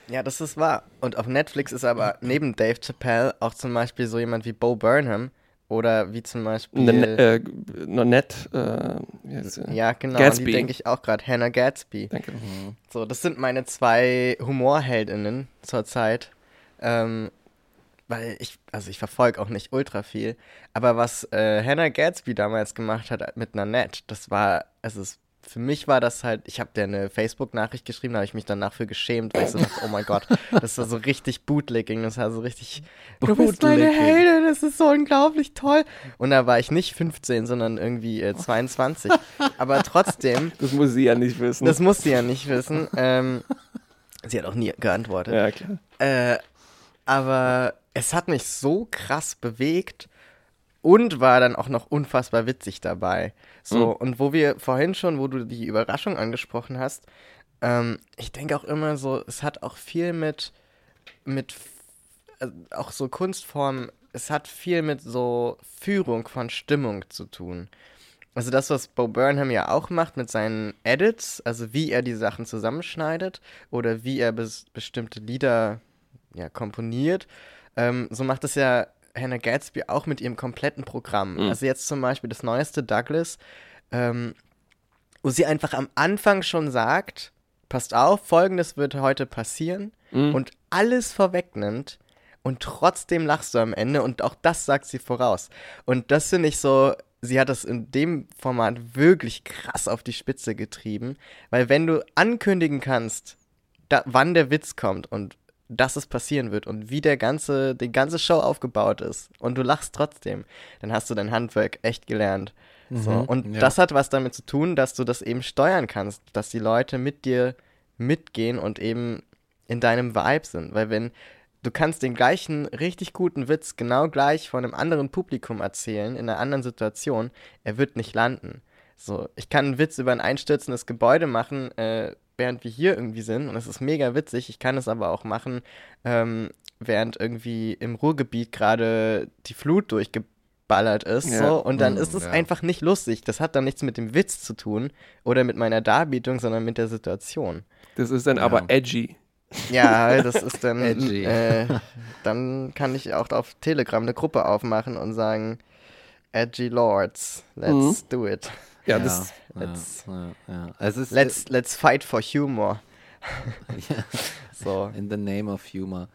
Ja, das ist wahr. Und auf Netflix ist aber neben Dave Chappelle auch zum Beispiel so jemand wie Bo Burnham, oder wie zum Beispiel. Äh, Nanette. Äh, ja, genau. Gatsby. Die denke ich auch gerade. Hannah Gatsby. Danke. Mhm. So, das sind meine zwei Humorheldinnen zurzeit. Ähm, weil ich, also ich verfolge auch nicht ultra viel. Aber was äh, Hannah Gatsby damals gemacht hat mit Nanette, das war, also es für mich war das halt, ich habe dir eine Facebook-Nachricht geschrieben, da habe ich mich danach für geschämt, weil ich so dachte, oh mein Gott, das war so richtig Bootlicking, das war so richtig, du bist meine Heldin, das ist so unglaublich toll. Und da war ich nicht 15, sondern irgendwie äh, 22. Aber trotzdem. Das muss sie ja nicht wissen. Das muss sie ja nicht wissen. Ähm, sie hat auch nie geantwortet. Ja, klar. Äh, aber es hat mich so krass bewegt und war dann auch noch unfassbar witzig dabei. So, mhm. und wo wir vorhin schon, wo du die Überraschung angesprochen hast, ähm, ich denke auch immer so, es hat auch viel mit, mit äh, auch so Kunstformen, es hat viel mit so Führung von Stimmung zu tun. Also das, was Bo Burnham ja auch macht mit seinen Edits, also wie er die Sachen zusammenschneidet oder wie er bes bestimmte Lieder ja, komponiert, ähm, so macht es ja Hannah Gatsby auch mit ihrem kompletten Programm. Mhm. Also jetzt zum Beispiel das neueste Douglas, ähm, wo sie einfach am Anfang schon sagt, passt auf, folgendes wird heute passieren mhm. und alles vorwegnimmt und trotzdem lachst du am Ende und auch das sagt sie voraus. Und das finde ich so, sie hat das in dem Format wirklich krass auf die Spitze getrieben, weil wenn du ankündigen kannst, da, wann der Witz kommt und dass es passieren wird und wie der ganze, die ganze Show aufgebaut ist und du lachst trotzdem, dann hast du dein Handwerk echt gelernt. Mhm, so. Und ja. das hat was damit zu tun, dass du das eben steuern kannst, dass die Leute mit dir mitgehen und eben in deinem Vibe sind. Weil wenn du kannst den gleichen richtig guten Witz genau gleich von einem anderen Publikum erzählen, in einer anderen Situation, er wird nicht landen. So, ich kann einen Witz über ein einstürzendes Gebäude machen, äh, während wir hier irgendwie sind und es ist mega witzig. Ich kann es aber auch machen, ähm, während irgendwie im Ruhrgebiet gerade die Flut durchgeballert ist. Ja. So, und dann Mm, ist es ja. einfach nicht lustig. Das hat dann nichts mit dem Witz zu tun oder mit meiner Darbietung, sondern mit der Situation. Das ist dann Ja. aber edgy. Ja, das ist dann. Edgy. äh, dann kann ich auch auf Telegram eine Gruppe aufmachen und sagen: Edgy Lords, let's do it. Ja, das, let's-. Es ist Let's, let's fight for humor. So. in the name of humor.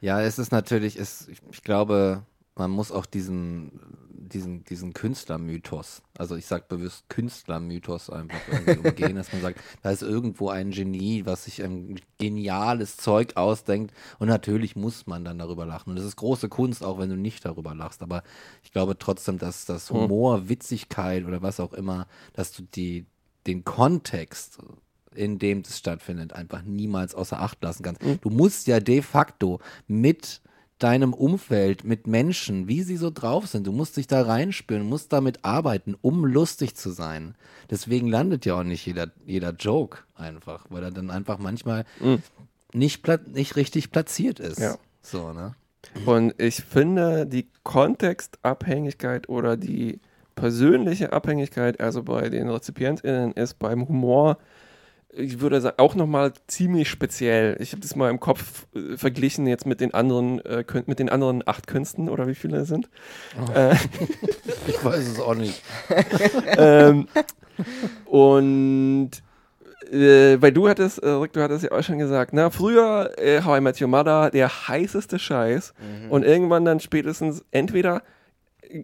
Ja, es ist natürlich, es, ich glaube, man muss auch diesen, diesen, diesen Künstlermythos, also ich sage bewusst Künstlermythos einfach irgendwie umgehen, dass man sagt, da ist irgendwo ein Genie, was sich ein geniales Zeug ausdenkt und natürlich muss man dann darüber lachen. Und das ist große Kunst, auch wenn du nicht darüber lachst. Aber ich glaube trotzdem, dass das Humor, Witzigkeit oder was auch immer, dass du die, den Kontext in dem das stattfindet, einfach niemals außer Acht lassen kannst. Du musst ja de facto mit deinem Umfeld, mit Menschen, wie sie so drauf sind, du musst dich da reinspüren, musst damit arbeiten, um lustig zu sein. Deswegen landet ja auch nicht jeder, jeder Joke einfach, weil er dann einfach manchmal nicht, pla nicht richtig platziert ist. Ja. So, ne? Und ich finde, die Kontextabhängigkeit oder die persönliche Abhängigkeit, also bei den RezipientInnen, ist beim Humor, ich würde sagen, auch nochmal ziemlich speziell. Ich habe das mal im Kopf äh, verglichen jetzt mit den anderen, äh, mit den anderen acht Künsten oder wie viele es sind. Äh, Ich weiß es auch nicht. ähm, und äh, weil du hattest, äh, Rick, du hattest ja auch schon gesagt, na, früher äh, How I Met Your Mother, der heißeste Scheiß. Und irgendwann dann spätestens entweder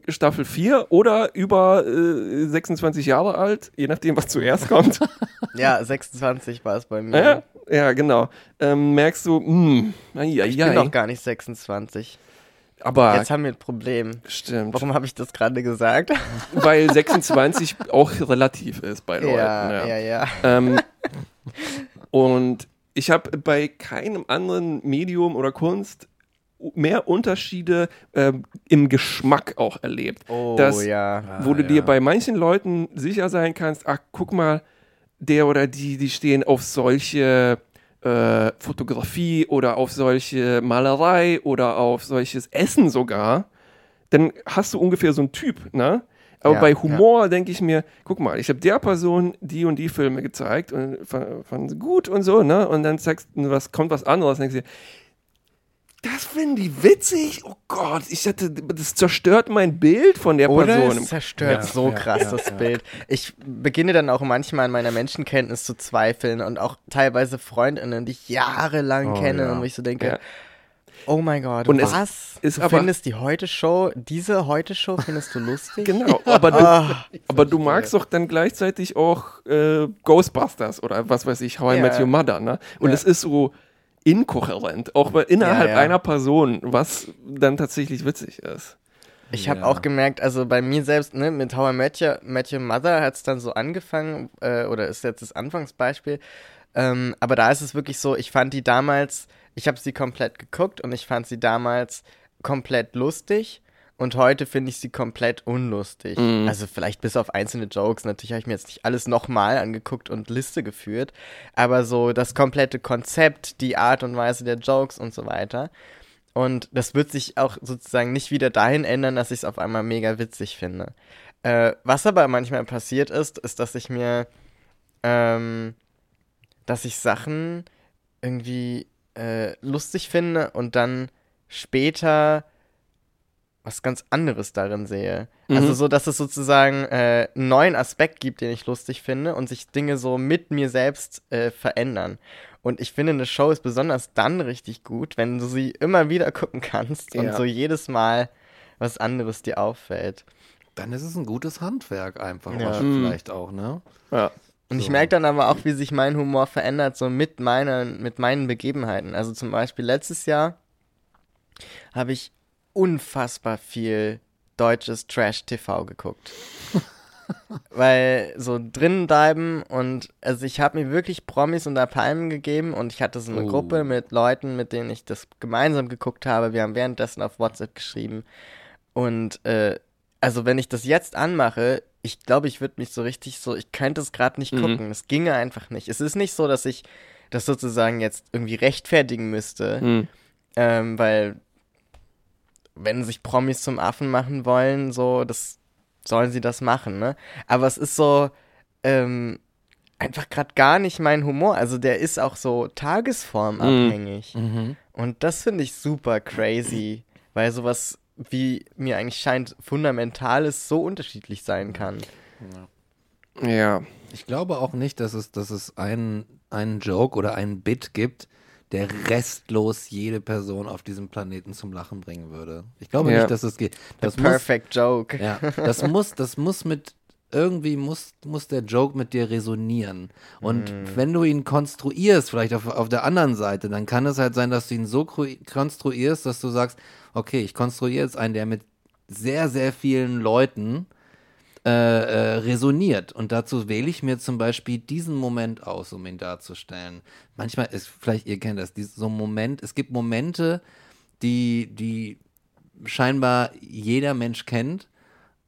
Staffel 4 oder über äh, 26 Jahre alt, je nachdem, was zuerst kommt. Ja, 26 war es bei mir. ja, ja, genau. Ähm, merkst du, mh, ai, ai, Ich bin noch gar nicht 26. aber Jetzt haben wir ein Problem. stimmt, Warum habe ich das gerade gesagt? weil 26 auch relativ ist bei Leuten. ja, ja, ja. Ähm, und ich habe bei keinem anderen Medium oder Kunst mehr Unterschiede ähm, im Geschmack auch erlebt. Oh, Das- ja. wo du ja. dir bei manchen Leuten sicher sein kannst, ach, guck mal, der oder die, die stehen auf solche äh, Fotografie oder auf solche Malerei oder auf solches Essen sogar, dann hast du ungefähr so einen Typ, ne? Aber Ja, bei Humor denke ich mir, guck mal, ich habe der Person die und die Filme gezeigt und fand, fand sie gut und so, ne? Und dann sagst du, was kommt was anderes, denkst du das finden die witzig? Oh Gott, ich hatte, das zerstört mein Bild von der Oder Person. es zerstört Ja, so ja, krass ja, das ja. Bild. Ich beginne dann auch manchmal an meiner Menschenkenntnis zu zweifeln und auch teilweise Freundinnen, die ich jahrelang Oh, kenne ja. und wo ich so denke, Ja. oh mein Gott, Und was? ist du aber- findest die Heute-Show, diese Heute-Show findest du lustig? Genau, aber du, Ah, aber du magst doch dann gleichzeitig auch äh, Ghostbusters oder was weiß ich, How I. Met Your Mother, ne? Und es ist so inkohärent, auch bei- innerhalb Ja, ja. einer Person, was dann tatsächlich witzig ist. Ich habe Ja. auch gemerkt, also bei mir selbst, ne, mit How I Met Your, Met Your Mother hat es dann so angefangen, äh, oder ist jetzt das Anfangsbeispiel. Ähm, aber da ist es wirklich so, ich fand die damals, ich habe sie komplett geguckt und ich fand sie damals komplett lustig. Und heute finde ich sie komplett unlustig. Mhm. Also vielleicht bis auf einzelne Jokes. Natürlich habe ich mir jetzt nicht alles nochmal angeguckt und Liste geführt. Aber so das komplette Konzept, die Art und Weise der Jokes und so weiter. Und das wird sich auch sozusagen nicht wieder dahin ändern, dass ich es auf einmal mega witzig finde. Äh, was aber manchmal passiert ist, ist, dass ich mir, ähm, dass ich Sachen irgendwie äh, lustig finde und dann später was ganz anderes darin sehe. Mhm. Also so, dass es sozusagen äh, einen neuen Aspekt gibt, den ich lustig finde und sich Dinge so mit mir selbst äh, verändern. Und ich finde, eine Show ist besonders dann richtig gut, wenn du sie immer wieder gucken kannst und Ja. so jedes Mal was anderes dir auffällt. Dann ist es ein gutes Handwerk einfach, Ja. Mhm. vielleicht auch, ne? Ja. Und ich So. merke dann aber auch, wie sich mein Humor verändert, so mit meinen, mit meinen Begebenheiten. Also zum Beispiel letztes Jahr habe ich unfassbar viel deutsches Trash-TV geguckt. Weil so drinnen bleiben und also ich habe mir wirklich Promis unter Palmen gegeben und ich hatte so eine Oh. Gruppe mit Leuten, mit denen ich das gemeinsam geguckt habe. Wir haben währenddessen auf WhatsApp geschrieben und äh, also wenn ich das jetzt anmache, ich glaube, ich würde mich so richtig so, ich könnte es gerade nicht Mhm. gucken. Es ginge einfach nicht. Es ist nicht so, dass ich das sozusagen jetzt irgendwie rechtfertigen müsste, Hm. ähm, weil wenn sich Promis zum Affen machen wollen, so, das sollen sie das machen, ne? Aber es ist so, ähm, einfach gerade gar nicht mein Humor. Also der ist auch so tagesformabhängig. Mhm. Und das finde ich super crazy, weil sowas, wie mir eigentlich scheint, Fundamentales so unterschiedlich sein kann. Ja. Ich glaube auch nicht, dass es, dass es einen, einen Joke oder einen Bit gibt, der restlos jede Person auf diesem Planeten zum Lachen bringen würde. Ich glaube Ja. nicht, dass es geht. Das muss, Perfect Joke. ja, das muss, das muss mit irgendwie muss, muss der Joke mit dir resonieren. Und wenn du ihn konstruierst, vielleicht auf, auf der anderen Seite, dann kann es halt sein, dass du ihn so konstruierst, dass du sagst, okay, ich konstruiere jetzt einen, der mit sehr, sehr vielen Leuten äh, äh, resoniert. Und dazu wähle ich mir zum Beispiel diesen Moment aus, um ihn darzustellen. Manchmal ist, vielleicht ihr kennt das, so ein Moment, es gibt Momente, die, die scheinbar jeder Mensch kennt,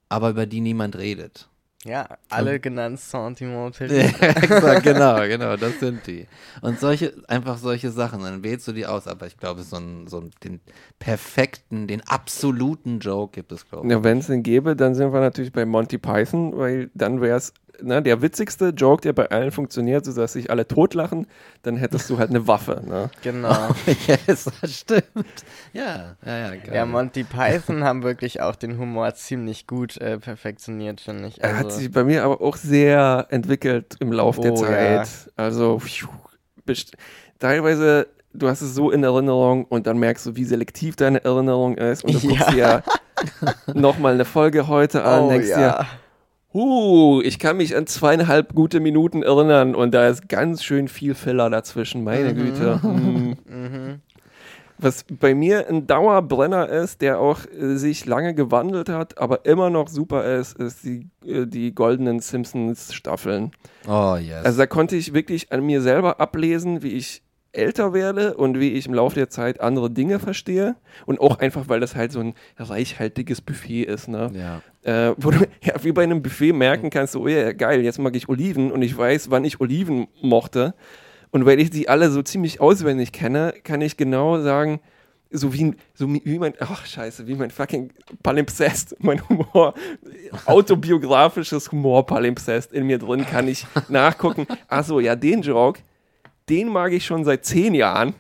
aber über die niemand redet. Ja, alle genannt Sentimental. Exakt, genau, genau, das sind die. Und solche, einfach solche Sachen, dann wählst du die aus, aber ich glaube, so ein, so den perfekten, den absoluten Joke gibt es, glaube ich. Ja, wenn es den gäbe, dann sind wir natürlich bei Monty Python, weil dann wäre es ne, der witzigste Joke, der bei allen funktioniert, sodass sich alle totlachen, dann hättest du halt eine Waffe. Ne? Genau. yes, das stimmt. Ja, ja, ja, geil. Ja, Monty Python haben wirklich auch den Humor ziemlich gut äh, perfektioniert, finde ich. Er hat Also, sich bei mir aber auch sehr entwickelt im Lauf der Oh, Zeit. ja. Also pfiuh, best- teilweise, du hast es so in Erinnerung und dann merkst du, wie selektiv deine Erinnerung ist und du Ja. guckst dir nochmal eine Folge heute an, oh, denkst dir, ja. Huh, ich kann mich an zweieinhalb gute Minuten erinnern und da ist ganz schön viel Filler dazwischen, meine Güte. Hm. Mhm. Was bei mir ein Dauerbrenner ist, der auch äh, sich lange gewandelt hat, aber immer noch super ist, ist die, äh, die goldenen Simpsons-Staffeln. Oh, yes. Also da konnte ich wirklich an mir selber ablesen, wie ich älter werde und wie ich im Laufe der Zeit andere Dinge verstehe. Und auch einfach, weil das halt so ein reichhaltiges Buffet ist, ne? ja. Äh, wo du ja, wie bei einem Buffet merken kannst, so, oh ja, geil, jetzt mag ich Oliven und ich weiß, wann ich Oliven mochte. Und weil ich die alle so ziemlich auswendig kenne, kann ich genau sagen, so wie, so wie mein, ach scheiße, wie mein fucking Palimpsest, mein Humor, autobiografisches Humor-Palimpsest in mir drin, kann ich nachgucken. Ach so, ja, den Joke, den mag ich schon seit zehn Jahren.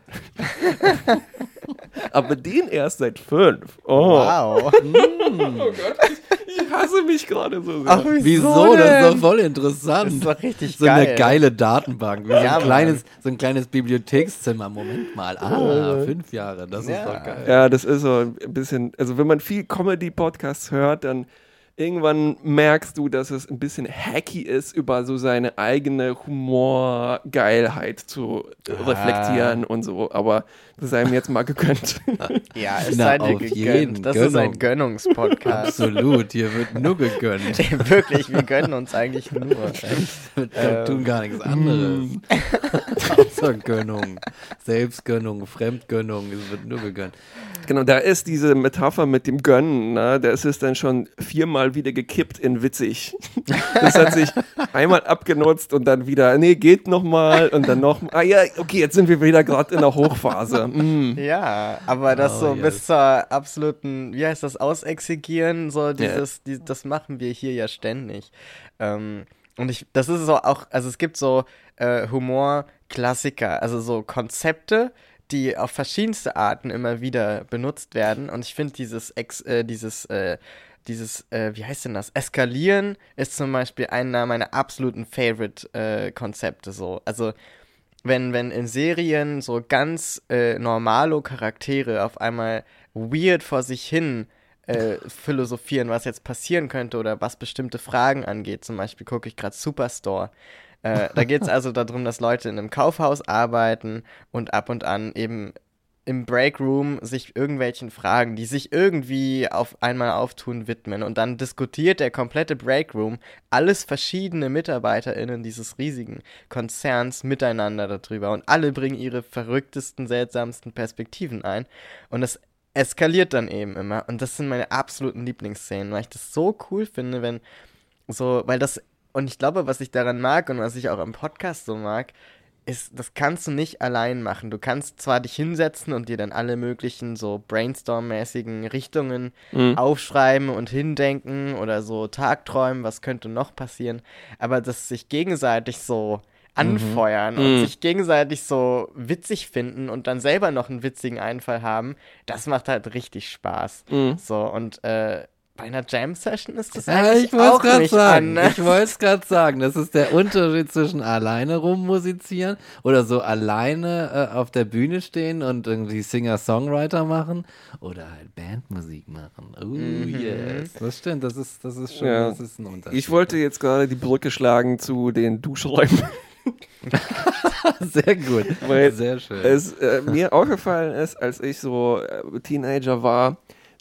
Aber den erst seit fünf. Oh, Wow. ich hasse mich gerade so sehr. Ach, Wieso? Das ist doch voll interessant. Das ist doch richtig so geil. eine geile Datenbank. Wie so, Ja, ein Mann. kleines, so ein kleines Bibliothekszimmer. Moment mal. Ah, fünf Jahre. Das ist Ja. doch geil. Ja, das ist so ein bisschen, also wenn man viel Comedy-Podcasts hört, dann irgendwann merkst du, dass es ein bisschen hacky ist, über so seine eigene Humorgeilheit zu äh, Ah. reflektieren und so. Aber das sei ihm jetzt mal gegönnt. Ja, es Na, sei dir gegönnt. jeden. Das ist ein Gönnung. Gönnungspodcast. Absolut. Hier wird nur gegönnt. Wirklich, wir gönnen uns eigentlich nur. Wir Ähm. tun gar nichts anderes. Außer Gönnung. Selbstgönnung, Fremdgönnung. Es wird nur gegönnt. genau, da ist diese Metapher mit dem Gönnen, ne? das ist dann schon viermal wieder gekippt in witzig. Das hat sich einmal abgenutzt und dann wieder, nee, geht nochmal und dann noch, ah ja, okay, jetzt sind wir wieder gerade in der Hochphase. Mm. Ja, aber das Oh, so yes. bis zur absoluten, wie heißt das, Ausexegieren, so dieses, die, das machen wir hier ja ständig. Ähm, und ich, das ist so auch, also es gibt so äh, Humor-Klassiker, also so Konzepte, die auf verschiedenste Arten immer wieder benutzt werden. Und ich finde dieses, Ex, äh, dieses, äh, dieses, äh, wie heißt denn das? Eskalieren ist zum Beispiel einer meiner absoluten Favorite-Konzepte so. Also wenn, wenn in Serien so ganz äh, normalo Charaktere auf einmal weird vor sich hin äh, philosophieren, was jetzt passieren könnte oder was bestimmte Fragen angeht. Zum Beispiel gucke ich gerade Superstore. Äh, da geht es also darum, dass Leute in einem Kaufhaus arbeiten und ab und an eben im Breakroom sich irgendwelchen Fragen, die sich irgendwie auf einmal auftun, widmen. Und dann diskutiert der komplette Breakroom, alles verschiedene MitarbeiterInnen dieses riesigen Konzerns miteinander darüber. Und alle bringen ihre verrücktesten, seltsamsten Perspektiven ein. Und das eskaliert dann eben immer. Und das sind meine absoluten Lieblingsszenen, weil ich das so cool finde, wenn so, weil das, und ich glaube, was ich daran mag und was ich auch am Podcast so mag, ist, das kannst du nicht allein machen. Du kannst zwar dich hinsetzen und dir dann alle möglichen so Brainstorm-mäßigen Richtungen Mhm. aufschreiben und hindenken oder so Tagträumen, was könnte noch passieren, aber das sich gegenseitig so anfeuern und Mhm. sich gegenseitig so witzig finden und dann selber noch einen witzigen Einfall haben, das macht halt richtig Spaß. Mhm. So, und äh, bei einer Jam-Session ist das Ja, eigentlich ich wollte auch es gerade nicht sagen. anders. Ich wollte es gerade sagen. Das ist der Unterschied zwischen alleine rummusizieren oder so alleine äh, auf der Bühne stehen und irgendwie Singer-Songwriter machen oder halt Bandmusik machen. Oh yes. Das stimmt, das ist, das ist schon, Ja. das ist ein Unterschied. Ich wollte jetzt gerade die Brücke schlagen zu den Duschräumen. Sehr gut. Weil Sehr schön. es äh, mir aufgefallen ist, als ich so äh, Teenager war,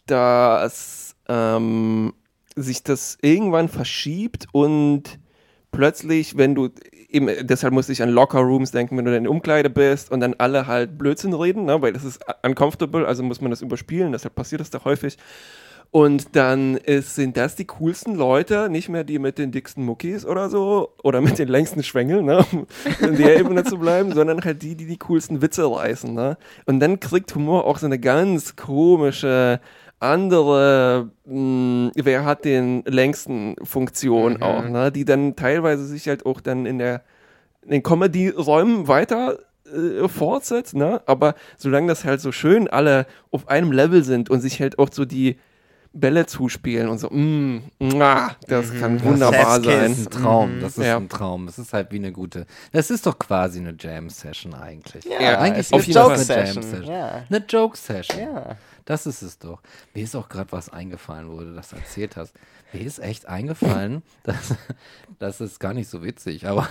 dass ähm, sich das irgendwann verschiebt und plötzlich, wenn du eben, deshalb musste ich an Locker Rooms denken, wenn du in der Umkleide bist und dann alle halt Blödsinn reden, ne, weil das ist uncomfortable, also muss man das überspielen, deshalb passiert das da häufig. Und dann ist, sind das die coolsten Leute, nicht mehr die mit den dicksten Muckis oder so, oder mit den längsten Schwängeln, ne, um in der Ebene zu bleiben, sondern halt die, die die coolsten Witze reißen. Ne? Und dann kriegt Humor auch so eine ganz komische, andere, mh, wer hat den längsten Funktion Mhm. auch, ne? die dann teilweise sich halt auch dann in der in den Comedy-Räumen weiter äh, fortsetzt, ne? Aber solange das halt so schön alle auf einem Level sind und sich halt auch so die Bälle zuspielen und so, mm, mua, das kann wunderbar Chef's sein. Das ist ein Traum, das ist Ja. ein Traum. Das ist halt wie eine gute. Das ist doch quasi eine Jam-Session eigentlich. Ja, eigentlich ist ist eine das eine Joke-Session, Jam-Session. ja. Eine Joke-Session. Das ist es doch. Mir ist auch gerade was eingefallen, wo du das erzählt hast. Mir ist echt eingefallen, dass das ist gar nicht so witzig, aber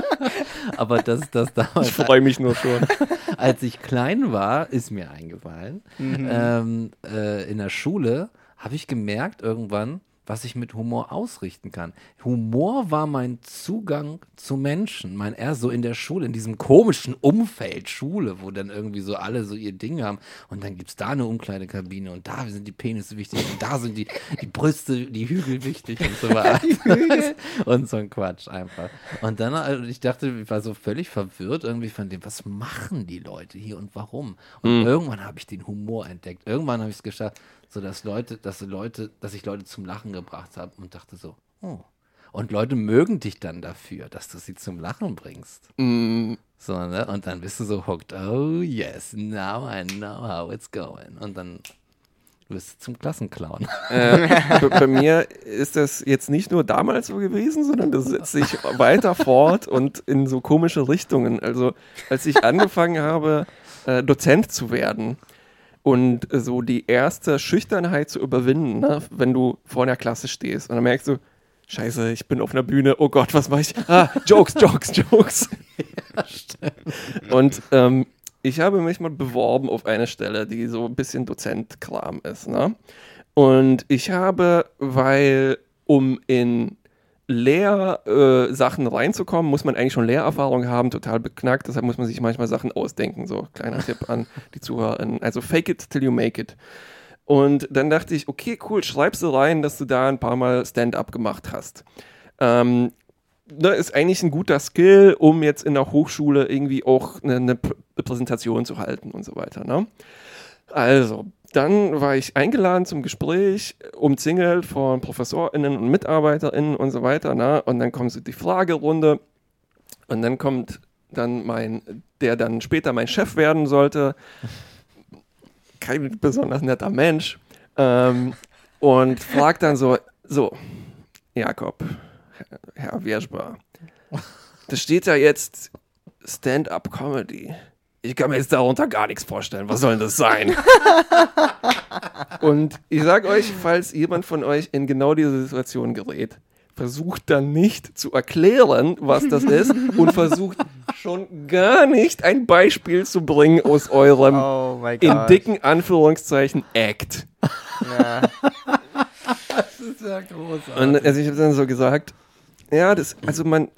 aber dass das Ich damals, freue mich nur schon. als ich klein war, ist mir eingefallen. Ähm, äh, in der Schule habe ich gemerkt irgendwann, was ich mit Humor ausrichten kann. Humor war mein Zugang zu Menschen. Mein eher so in der Schule, in diesem komischen Umfeld Schule, wo dann irgendwie so alle so ihr Ding haben. Und dann gibt es da eine Umkleidekabine und da sind die Penisse wichtig und da sind die, die Brüste, die Hügel wichtig und so weiter. und so ein Quatsch einfach. Und dann, also ich dachte, ich war so völlig verwirrt irgendwie von dem, was machen die Leute hier und warum? Und irgendwann habe ich den Humor entdeckt. Irgendwann habe ich es geschafft, so dass Leute, dass Leute, dass ich Leute zum Lachen gebracht habe und dachte so, oh. Und Leute mögen dich dann dafür, dass du sie zum Lachen bringst. Mm, So, ne? Und dann bist du so hooked. Oh yes, now I know how it's going. Und dann wirst du zum Klassenclown. äh, bei, bei mir ist das jetzt nicht nur damals so gewesen, sondern das setzt sich weiter fort und in so komische Richtungen. Also als ich angefangen habe, äh, Dozent zu werden und so die erste Schüchternheit zu überwinden, ne? wenn du vor der Klasse stehst und dann merkst du, Scheiße, ich bin auf einer Bühne, oh Gott, was mache ich? Ah, Jokes, Jokes, Jokes. Und ähm, ich habe mich mal beworben auf eine Stelle, die so ein bisschen Dozentkram ist. Ne? Und ich habe, weil um in Lehrsachen äh, reinzukommen, muss man eigentlich schon Lehrerfahrung haben, total beknackt. Deshalb muss man sich manchmal Sachen ausdenken. So, kleiner Tipp an die ZuhörerInnen. Also fake it till you make it. Und dann dachte ich, okay, cool, schreibst du rein, dass du da ein paar Mal Stand-up gemacht hast. Ähm, ne, ist eigentlich ein guter Skill, um jetzt in der Hochschule irgendwie auch eine, eine Pr- Präsentation zu halten und so weiter. Ne? Also, dann war ich eingeladen zum Gespräch, umzingelt von ProfessorInnen und MitarbeiterInnen und so weiter. Ne? Und dann kommt so die Fragerunde und dann kommt dann mein, der dann später mein Chef werden sollte, kein besonders netter Mensch, ähm, und fragt dann so, so, Jakob, Herr Wiersber, da steht ja jetzt Stand-up-Comedy. Ich kann mir jetzt darunter gar nichts vorstellen. Was soll denn das sein? Und ich sag euch, falls jemand von euch in genau diese Situation gerät, versucht dann nicht zu erklären, was das ist und versucht schon gar nicht ein Beispiel zu bringen aus eurem Oh in dicken Anführungszeichen Act. Ja. Das ist ja großartig. Und also ich habe dann so gesagt, ja, das, also man,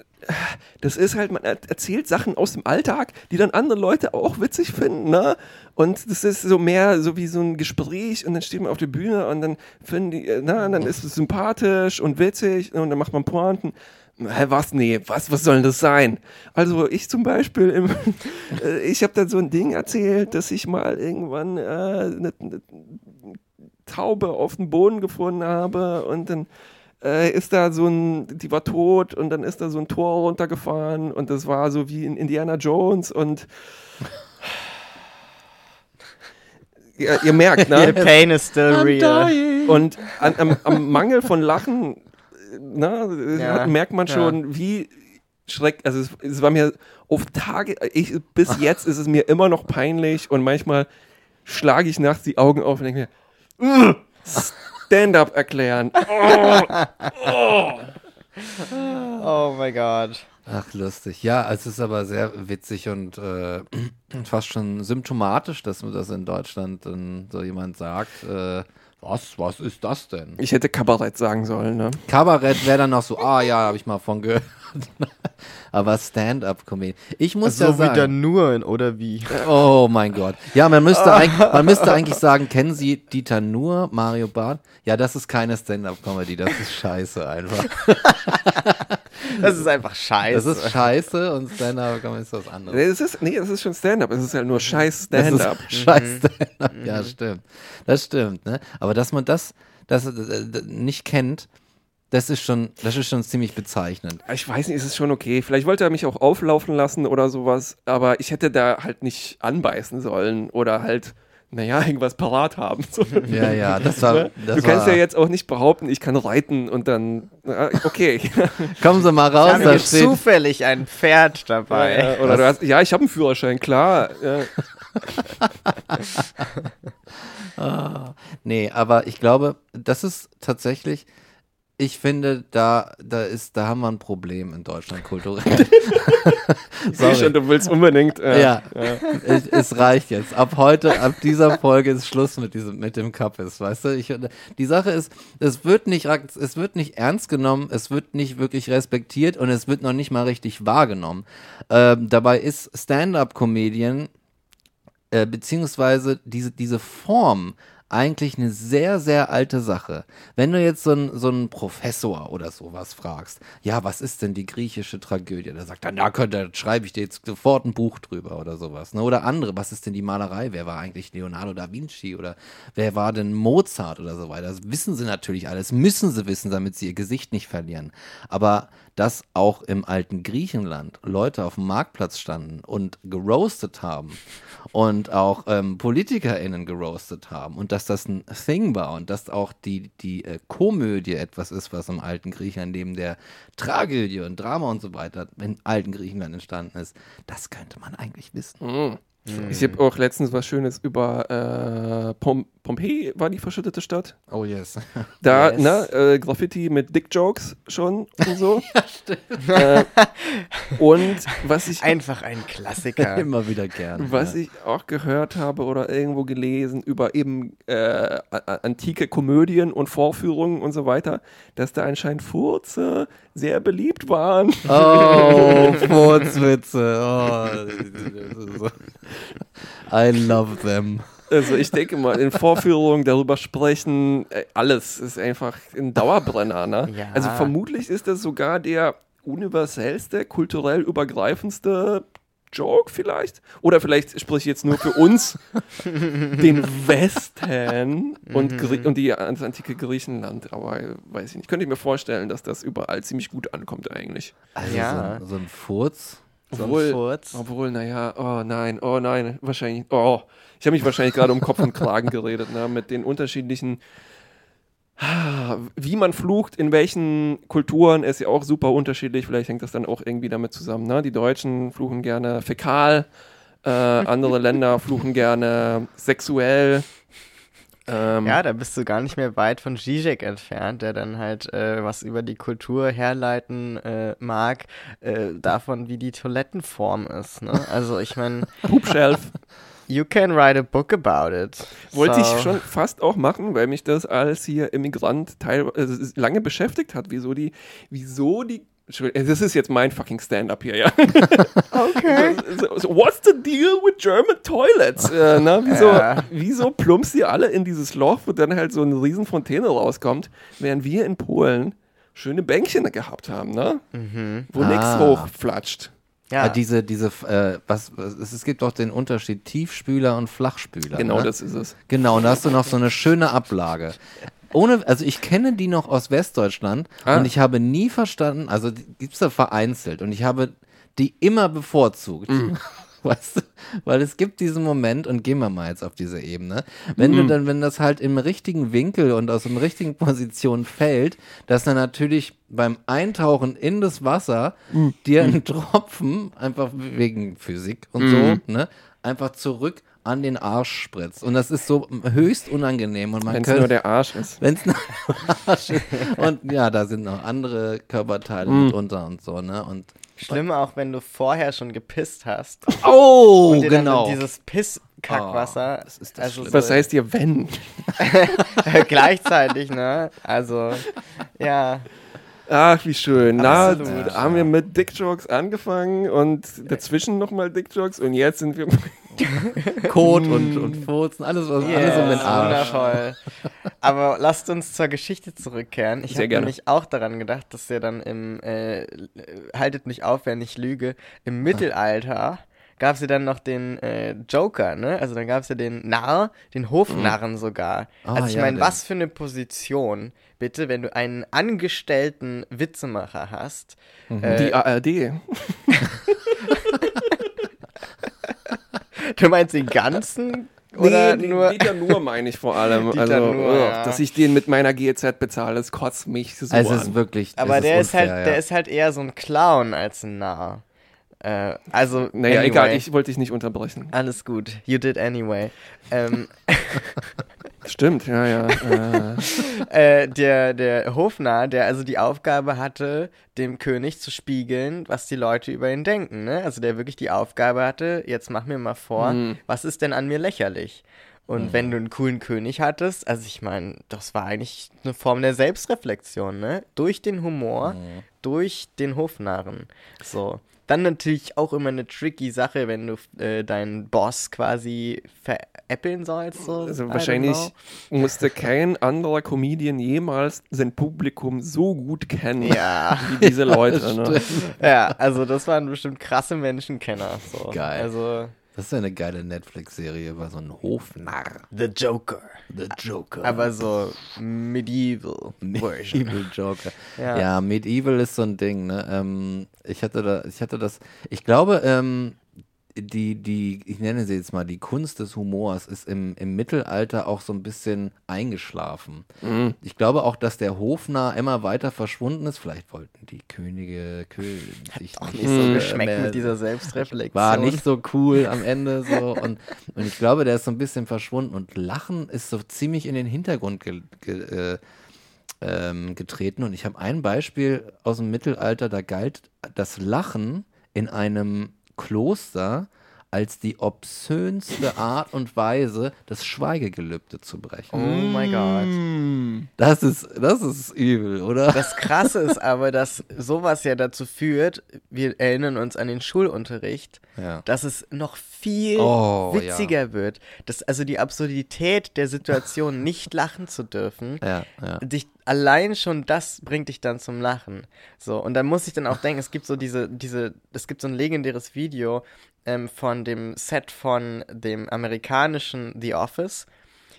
das ist halt, man erzählt Sachen aus dem Alltag, die dann andere Leute auch witzig finden, ne? Und das ist so mehr so wie so ein Gespräch und dann steht man auf der Bühne und dann finden die, na, dann ist es sympathisch und witzig und dann macht man Pointen. Hä, was? Nee, was, was soll denn das sein? Also ich zum Beispiel, im, äh, ich habe dann so ein Ding erzählt, dass ich mal irgendwann äh, eine, eine Taube auf dem Boden gefunden habe und dann äh, ist da so ein, die war tot und dann ist da so ein Tor runtergefahren und das war so wie in Indiana Jones und ihr, ihr merkt, ne? The pain is still real. Und an, am, am Mangel von Lachen ne, Ja, merkt man ja. schon, wie schreck, also es, es war mir auf Tage, ich, bis jetzt ist es mir immer noch peinlich und manchmal schlage ich nachts die Augen auf und denke mir, "Ugh, Stand-up erklären. Oh mein Gott. Ach, lustig. Ja, es ist aber sehr witzig und äh, fast schon symptomatisch, dass man das in Deutschland dann so jemand sagt. Äh, was, was ist das denn? Ich hätte Kabarett sagen sollen, ne? Kabarett wäre dann noch so, ah ja, habe ich mal von gehört. aber Stand-up-Comedy. Ich muss ja So wie sagen, dann nur, oder wie? Oh mein Gott. Ja, man müsste, eigentlich, man müsste eigentlich sagen, kennen Sie Dieter Nur, Mario Barth? Ja, das ist keine Stand-Up-Comedy, das ist scheiße einfach. Das ist einfach scheiße. Das ist scheiße und Stand-Up-Comedy ist was anderes. Nee, es ist, nee, das ist schon Stand-up. Es ist halt nur scheiß Das Stand-up. scheiß Stand-Up. Ja, stimmt. Das stimmt, ne? Aber dass man das, das äh, d- nicht kennt, das ist schon, das ist schon ziemlich bezeichnend. Ich weiß nicht, es ist schon okay. Vielleicht wollte er mich auch auflaufen lassen oder sowas, aber ich hätte da halt nicht anbeißen sollen oder halt, naja, irgendwas parat haben. So. Ja, ja, das war. Das du kannst war, ja jetzt auch nicht behaupten, ich kann reiten und dann, okay. Kommen Sie mal raus, da steht. zufällig ein Pferd dabei. Ja, oder du hast, ja, ich habe einen Führerschein, klar. Ja. Ah, nee, aber ich glaube, das ist tatsächlich, ich finde, da, da ist, da haben wir ein Problem in Deutschland kulturell. Ich sehe schon, du willst unbedingt. Äh, ja, Es, es reicht jetzt. Ab heute, ab dieser Folge ist Schluss mit diesem, mit dem Kappes, weißt du? Ich, die Sache ist, es wird nicht, es wird nicht ernst genommen, es wird nicht wirklich respektiert und es wird noch nicht mal richtig wahrgenommen. Ähm, dabei ist Stand-up-Comedian äh, beziehungsweise diese, diese Form eigentlich eine sehr, sehr alte Sache. Wenn du jetzt so einen so einen Professor oder sowas fragst, ja, was ist denn die griechische Tragödie? Da sagt er, na, könnte, schreibe ich dir jetzt sofort ein Buch drüber oder sowas. Ne? Oder andere, was ist denn die Malerei? Wer war eigentlich Leonardo da Vinci? Oder wer war denn Mozart oder so weiter? Das wissen sie natürlich alles, müssen sie wissen, damit sie ihr Gesicht nicht verlieren. Aber dass auch im alten Griechenland Leute auf dem Marktplatz standen und geroastet haben und auch ähm, PolitikerInnen geroastet haben und dass das ein Thing war und dass auch die, die äh, Komödie etwas ist, was im alten Griechenland neben der Tragödie und Drama und so weiter im alten Griechenland entstanden ist, das könnte man eigentlich wissen. Ich habe auch letztens was Schönes über äh, Pom Pompeji, war die verschüttete Stadt. Oh yes. Da, Yes. ne, äh, Graffiti mit Dick-Jokes schon und so. ja, stimmt. Äh, und was ich, Einfach ein Klassiker. Immer wieder gern. was ja. ich auch gehört habe oder irgendwo gelesen über eben äh, antike Komödien und Vorführungen und so weiter, dass da anscheinend Furze sehr beliebt waren. Oh, Furzwitze. Oh, I love them. Also ich denke mal, in Vorführungen darüber sprechen, äh, alles ist einfach ein Dauerbrenner. Ne? Ja. Also vermutlich ist das sogar der universellste, kulturell übergreifendste Joke vielleicht. Oder vielleicht spreche ich jetzt nur für uns, den Westen und, Grie und die, das antike Griechenland. Aber weiß ich nicht. Könnte ich mir vorstellen, dass das überall ziemlich gut ankommt eigentlich. Also Ja. so, so ein Furz. So Obwohl-. Obwohl, naja, oh nein, oh nein, wahrscheinlich, oh, ich habe mich wahrscheinlich gerade um Kopf und Kragen geredet, ne, mit den unterschiedlichen, wie man flucht, in welchen Kulturen ist ja auch super unterschiedlich, vielleicht hängt das dann auch irgendwie damit zusammen, ne, die Deutschen fluchen gerne fäkal, äh, andere Länder fluchen gerne sexuell, ähm, Ja, da bist du gar nicht mehr weit von Zizek entfernt, der dann halt äh, was über die Kultur herleiten äh, mag, äh, davon, wie die Toilettenform ist. Ne? Also ich meine, Poopshelf. you can write a book about it. Wollte So. ich schon fast auch machen, weil mich das als hier Immigrant teil, äh, lange beschäftigt hat, wieso die, wieso die das ist jetzt mein fucking Stand-up hier, ja. Okay. So, so, what's the deal with German toilets? Äh, ne? wieso, Ja. wieso plumpst ihr alle in dieses Loch, wo dann halt so eine riesen Fontäne rauskommt, während wir in Polen schöne Bänkchen gehabt haben, ne? Wo nichts Ah. hochflatscht. Ja. Ja, diese, diese, äh, was, was, es es gibt auch den Unterschied Tiefspüler und Flachspüler. Genau, ne? das ist es. Genau, und da hast du noch so eine schöne Ablage. Ohne, also ich kenne die noch aus Westdeutschland Ah. und ich habe nie verstanden, also die gibt's da vereinzelt und ich habe die immer bevorzugt. Weißt du? Weil es gibt diesen Moment, und gehen wir mal jetzt auf diese Ebene, wenn du dann, wenn das halt im richtigen Winkel und aus der richtigen Position fällt, dass dann natürlich beim Eintauchen in das Wasser dir ein Tropfen, einfach wegen Physik und so, ne, einfach zurück an den Arsch spritzt. Und das ist so höchst unangenehm. Und man Wenn es nur der Arsch ist. wenn es nur der Arsch ist. Und ja, da sind noch andere Körperteile mit unter und so, ne? Und schlimm auch, wenn du vorher schon gepisst hast. oh, und dir genau. dann dieses Pisskackwasser. Oh, das ist das also Schlimme. Was so heißt ihr, wenn? gleichzeitig, ne? Also, ja. Ach, wie schön. Na, Absolut. da haben wir mit Dick-Jokes angefangen und dazwischen nochmal Dick-Jokes und jetzt sind wir. Kot und, und Furzen, alles, was, alles um den Yes, Arsch. Wundervoll. Aber lasst uns zur Geschichte zurückkehren. Ich habe nämlich auch daran gedacht, dass er dann im, äh, haltet mich auf, wenn ich lüge, im Mittelalter gab es ja dann noch den äh, Joker, ne? Also dann gab es ja den Narr, den Hofnarren sogar. Ah, also ich ja, meine, was für eine Position, bitte, wenn du einen angestellten Witzemacher hast. Äh, Die ARD. du meinst den ganzen? Oder nee, nur... Dieter nur meine ich vor allem. Dieter also, Nuhr, ugh, ja. dass ich den mit meiner GEZ bezahle, das kotzt mich so Es an. ist wirklich. Aber es der ist unfair, halt, ja. der ist halt eher so ein Clown als ein Narr. Äh, also, naja, anyway, egal, ich wollte dich nicht unterbrechen. Alles gut. You did anyway. ähm, Stimmt, ja, ja. äh, äh, der, der Hofnarr, der also die Aufgabe hatte, dem König zu spiegeln, was die Leute über ihn denken. Ne? Also der wirklich die Aufgabe hatte, jetzt mach mir mal vor, Mhm. was ist denn an mir lächerlich? Und wenn du einen coolen König hattest, also ich meine, das war eigentlich eine Form der Selbstreflexion, ne? Durch den Humor, durch den Hofnarren. So. Dann natürlich auch immer eine tricky Sache, wenn du äh, deinen Boss quasi veräppeln sollst. So. Also wahrscheinlich musste kein anderer Comedian jemals sein Publikum so gut kennen Ja. wie diese Leute. ne? ja, also das waren bestimmt krasse Menschenkenner. So. Geil. Also Das ist ja eine geile Netflix-Serie über so einen Hofnarr. The Joker. The Joker. Aber so medieval Version. Medieval Joker. Ja. Ja. Medieval ist so ein Ding, ne? Ähm, ich hatte da, ich hatte das, ich glaube, ähm, die, die, ich nenne sie jetzt mal, die Kunst des Humors ist im, im Mittelalter auch so ein bisschen eingeschlafen. Mhm. Ich glaube auch, dass der Hofnarr immer weiter verschwunden ist. Vielleicht wollten die Könige, Könige sich Auch nicht so geschmeckt mit dieser Selbstreflexion. war nicht so cool am Ende so und, und ich glaube, der ist so ein bisschen verschwunden und Lachen ist so ziemlich in den Hintergrund ge, ge, äh, ähm, getreten und ich habe ein Beispiel aus dem Mittelalter, da galt das Lachen in einem Kloster als die obszönste Art und Weise, das Schweigegelübde zu brechen. Oh mein Gott. Das ist, das ist übel, oder? Das Krasse ist aber, dass sowas ja dazu führt, wir erinnern uns an den Schulunterricht, Ja. dass es noch viel Oh, witziger wird. Dass also die Absurdität der Situation, nicht lachen zu dürfen, Ja, ja. dich allein schon das bringt dich dann zum Lachen. So, und dann muss ich dann auch denken, es gibt so diese, diese, es gibt so ein legendäres Video ähm, von dem Set von dem amerikanischen The Office,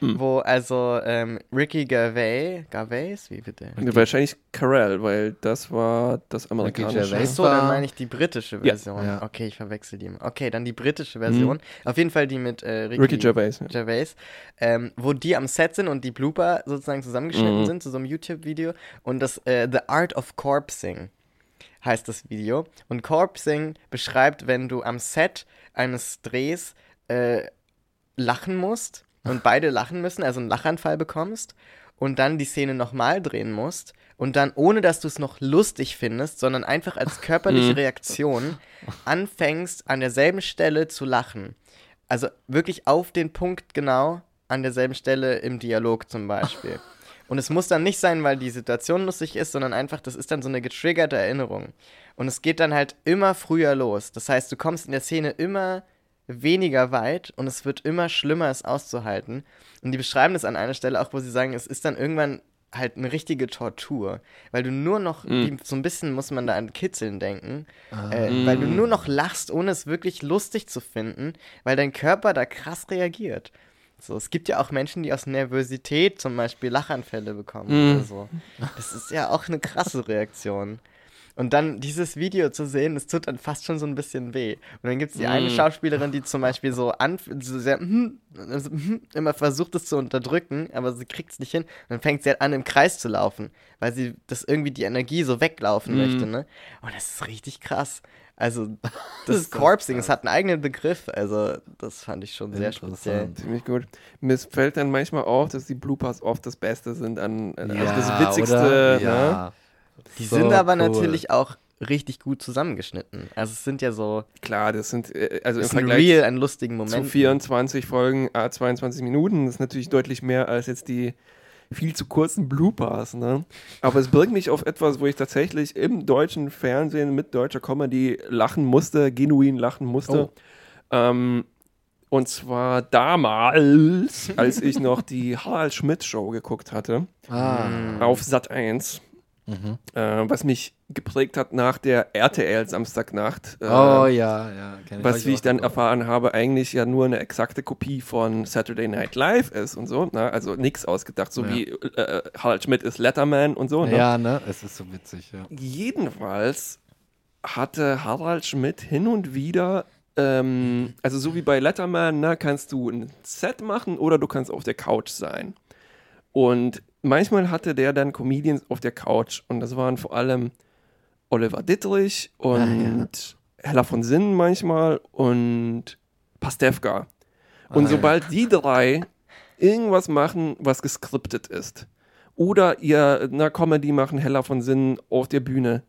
wo also ähm, Ricky Gervais, Gervais, wie bitte? Wahrscheinlich Carell, weil das war das amerikanische. Gervais. Achso, dann meine ich die britische Ja. Version. Ja. Okay, ich verwechsel die. Okay, dann die britische Version. Auf jeden Fall die mit äh, Ricky, Ricky Gervais. ja. Gervais, ähm, wo die am Set sind und die Blooper sozusagen zusammengeschnitten Mhm. sind zu so einem YouTube-Video. Und das äh, The Art of Corpsing heißt das Video. Und Corpsing beschreibt, wenn du am Set eines Drehs äh, lachen musst und beide lachen müssen, also einen Lachanfall bekommst und dann die Szene nochmal drehen musst und dann, ohne dass du es noch lustig findest, sondern einfach als körperliche Reaktion anfängst, an derselben Stelle zu lachen. Also wirklich auf den Punkt genau an derselben Stelle im Dialog zum Beispiel. Und es muss dann nicht sein, weil die Situation lustig ist, sondern einfach, das ist dann so eine getriggerte Erinnerung. Und es geht dann halt immer früher los. Das heißt, du kommst in der Szene immer weniger weit und es wird immer schlimmer, es auszuhalten. Und die beschreiben das an einer Stelle auch, wo sie sagen, es ist dann irgendwann halt eine richtige Tortur, weil du nur noch, Mm. die, so ein bisschen muss man da an Kitzeln denken, Ah. äh, weil du nur noch lachst, ohne es wirklich lustig zu finden, weil dein Körper da krass reagiert. So, es gibt ja auch Menschen, die aus Nervosität zum Beispiel Lachanfälle bekommen Mm. oder so. Das ist ja auch eine krasse Reaktion. Und dann dieses Video zu sehen, das tut dann fast schon so ein bisschen weh. Und dann gibt es die eine Mm. Schauspielerin, die zum Beispiel so, an, so sehr, hm, also, hm, immer versucht es zu unterdrücken, aber sie kriegt es nicht hin. Und dann fängt sie halt an, im Kreis zu laufen, weil sie das irgendwie die Energie so weglaufen Mm. möchte. Ne? Und das ist richtig krass. Also, das das Corpsing, es hat einen eigenen Begriff. Also, das fand ich schon sehr speziell. Ziemlich gut. Mir fällt dann manchmal auf, dass die Bloopers oft das Beste sind an äh, Ja, also das Witzigste. Ne? Ja. Die So sind aber cool. natürlich auch richtig gut zusammengeschnitten. Also, es sind ja so, Klar, das sind äh, also im Vergleich Real an lustigen zu Momenten. 24 Folgen, a 22 Minuten, das ist natürlich deutlich mehr als jetzt die viel zu kurzen Bloopers. Ne? Aber es bringt mich auf etwas, wo ich tatsächlich im deutschen Fernsehen mit deutscher Comedy lachen musste, genuin lachen musste. Oh. Ähm, und zwar damals, als ich noch die Harald Schmidt Show geguckt hatte, Ah. auf Sat 1. Mhm. Äh, was mich geprägt hat nach der RTL Samstagnacht. Äh, Oh ja, ja. kenn was, wie auch ich dann geguckt. erfahren habe, eigentlich ja nur eine exakte Kopie von Saturday Night Live ist und so. Ne? Also nichts ausgedacht, so Ja. wie äh, Harald Schmidt ist Letterman und so. Ne? Ja, ne? Es ist so witzig, ja. Jedenfalls hatte Harald Schmidt hin und wieder, ähm, also so wie bei Letterman, ne, kannst du ein Set machen oder du kannst auf der Couch sein. Und manchmal hatte der dann Comedians auf der Couch und das waren vor allem Oliver Dittrich und Hella von Sinnen manchmal und Pastewka. Und Ah, ja. sobald die drei irgendwas machen, was geskriptet ist, oder ihr eine Comedy machen, Hella von Sinnen auf der Bühne,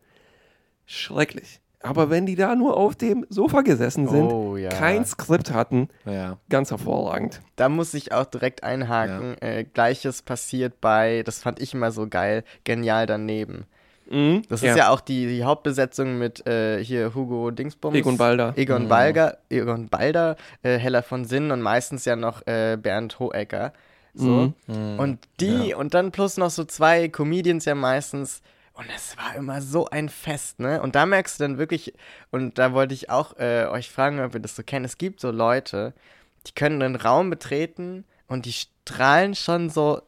schrecklich. Aber wenn die da nur auf dem Sofa gesessen sind, Oh, ja. kein Skript hatten, Ja. ganz hervorragend. Da muss ich auch direkt einhaken. Äh, Gleiches passiert bei, das fand ich immer so geil, genial daneben. Mhm. Das ist ja auch die, die Hauptbesetzung mit äh, hier Hugo Dingsbums. Egon Balder. Egon Mhm. Balger, Egon Balder, äh, Hella von Sinn und meistens ja noch äh, Bernd Hohecker. So. Mhm. Und die, und dann plus noch so zwei Comedians ja meistens. Und es war immer so ein Fest, ne? Und da merkst du dann wirklich, und da wollte ich auch äh, euch fragen, ob ihr das so kennt. Es gibt so Leute, die können einen Raum betreten und die strahlen schon so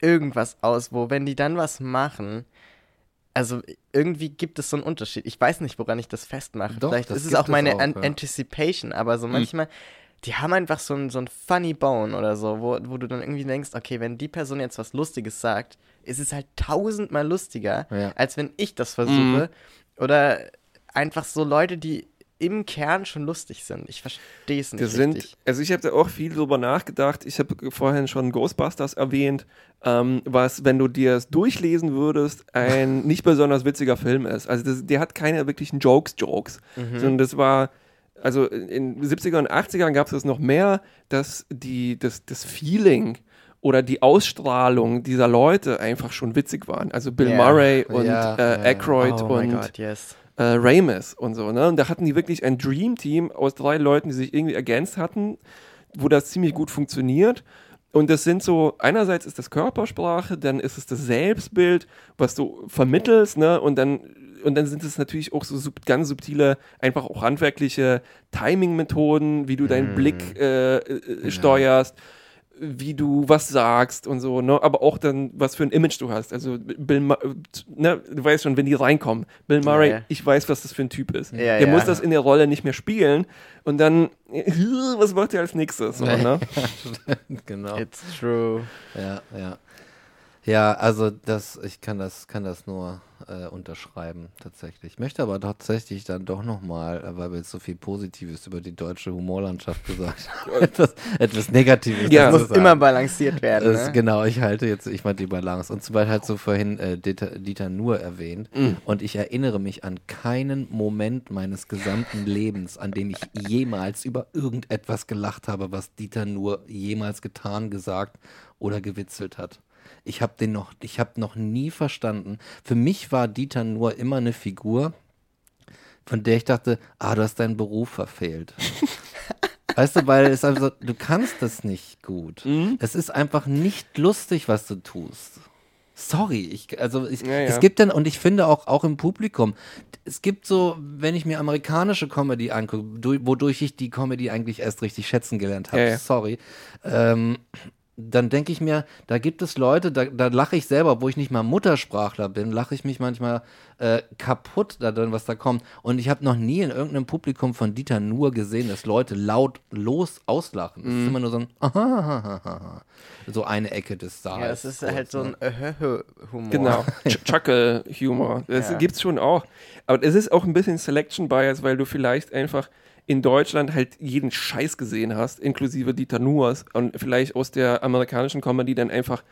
irgendwas aus, wo, wenn die dann was machen, also irgendwie gibt es so einen Unterschied. Ich weiß nicht, woran ich das festmache. Doch, Vielleicht das ist es auch meine auch, An ja. Anticipation, aber so manchmal, die haben einfach so ein, so ein funny Bone oder so, wo, wo du dann irgendwie denkst, okay, wenn die Person jetzt was Lustiges sagt, ist es halt tausendmal lustiger, Ja. als wenn ich das versuche. Oder einfach so Leute, die im Kern schon lustig sind. Ich verstehe es nicht Das sind, also ich habe da auch viel drüber nachgedacht. Ich habe vorhin schon Ghostbusters erwähnt, ähm, was, wenn du dir es durchlesen würdest, ein nicht besonders witziger Film ist. Also das, der hat keine wirklichen Jokes-Jokes, Mhm. sondern das war, also in den 70er und 80ern gab es das noch mehr, dass die, das, das Feeling oder die Ausstrahlung dieser Leute einfach schon witzig waren. Also Bill Ja. Murray und Ja, äh, ja. Aykroyd oh und Gott, yes. äh, Ramis und so, ne? Und da hatten die wirklich ein Dream-Team aus drei Leuten, die sich irgendwie ergänzt hatten, wo das ziemlich gut funktioniert. Und das sind so, einerseits ist das Körpersprache, dann ist es das Selbstbild, was du vermittelst, ne? Und dann, und dann sind es natürlich auch so sub, ganz subtile, einfach auch handwerkliche Timing-Methoden, wie du deinen Blick äh, äh, steuerst wie du was sagst und so, ne? aber auch dann, was für ein Image du hast. Also Bill, Ma ne? du weißt schon, wenn die reinkommen, Bill Murray, Ja, ja. ich weiß, was das für ein Typ ist. Ja, der ja. muss das in der Rolle nicht mehr spielen und dann, was macht er als nächstes? So, ne? genau. It's true. Ja, ja. Ja, also das, ich kann das, kann das nur äh, unterschreiben, tatsächlich. Ich möchte aber tatsächlich dann doch nochmal, weil wir jetzt so viel Positives über die deutsche Humorlandschaft gesagt haben, etwas, etwas Negatives. Ja. Muss sagen. immer balanciert werden. Das, Ne? Genau, ich halte jetzt, ich meine die Balance. Und zum Beispiel hat so vorhin äh, Dieter, Dieter Nuhr erwähnt. Und ich erinnere mich an keinen Moment meines gesamten Lebens, an dem ich jemals über irgendetwas gelacht habe, was Dieter Nuhr jemals getan, gesagt oder gewitzelt hat. Ich habe den noch, ich habe noch nie verstanden. Für mich war Dieter nur immer eine Figur, von der ich dachte, ah, du hast deinen Beruf verfehlt. weißt du, weil es also, du kannst das nicht gut. Mhm. Es ist einfach nicht lustig, was du tust. Sorry, ich, also ich, Ja, ja. es gibt dann, und ich finde auch, auch im Publikum, es gibt so, wenn ich mir amerikanische Comedy angucke, du, wodurch ich die Comedy eigentlich erst richtig schätzen gelernt habe, ja. sorry, ähm, dann denke ich mir, da gibt es Leute, da, da lache ich selber, wo ich nicht mal Muttersprachler bin, lache ich mich manchmal äh, kaputt da drin, was da kommt. Und ich habe noch nie in irgendeinem Publikum von Dieter Nuhr gesehen, dass Leute laut los auslachen. Mhm. Es ist immer nur so ein Ahahaha. so eine Ecke des Saals. Ja, es ist halt so ein Öhö-Humor. Genau, Ch- Chuckle-Humor. Das Ja. gibt's schon auch. Aber es ist auch ein bisschen Selection Bias, weil du vielleicht einfach in Deutschland halt jeden Scheiß gesehen hast, inklusive Dieter Nuhrs und vielleicht aus der amerikanischen Comedy dann einfach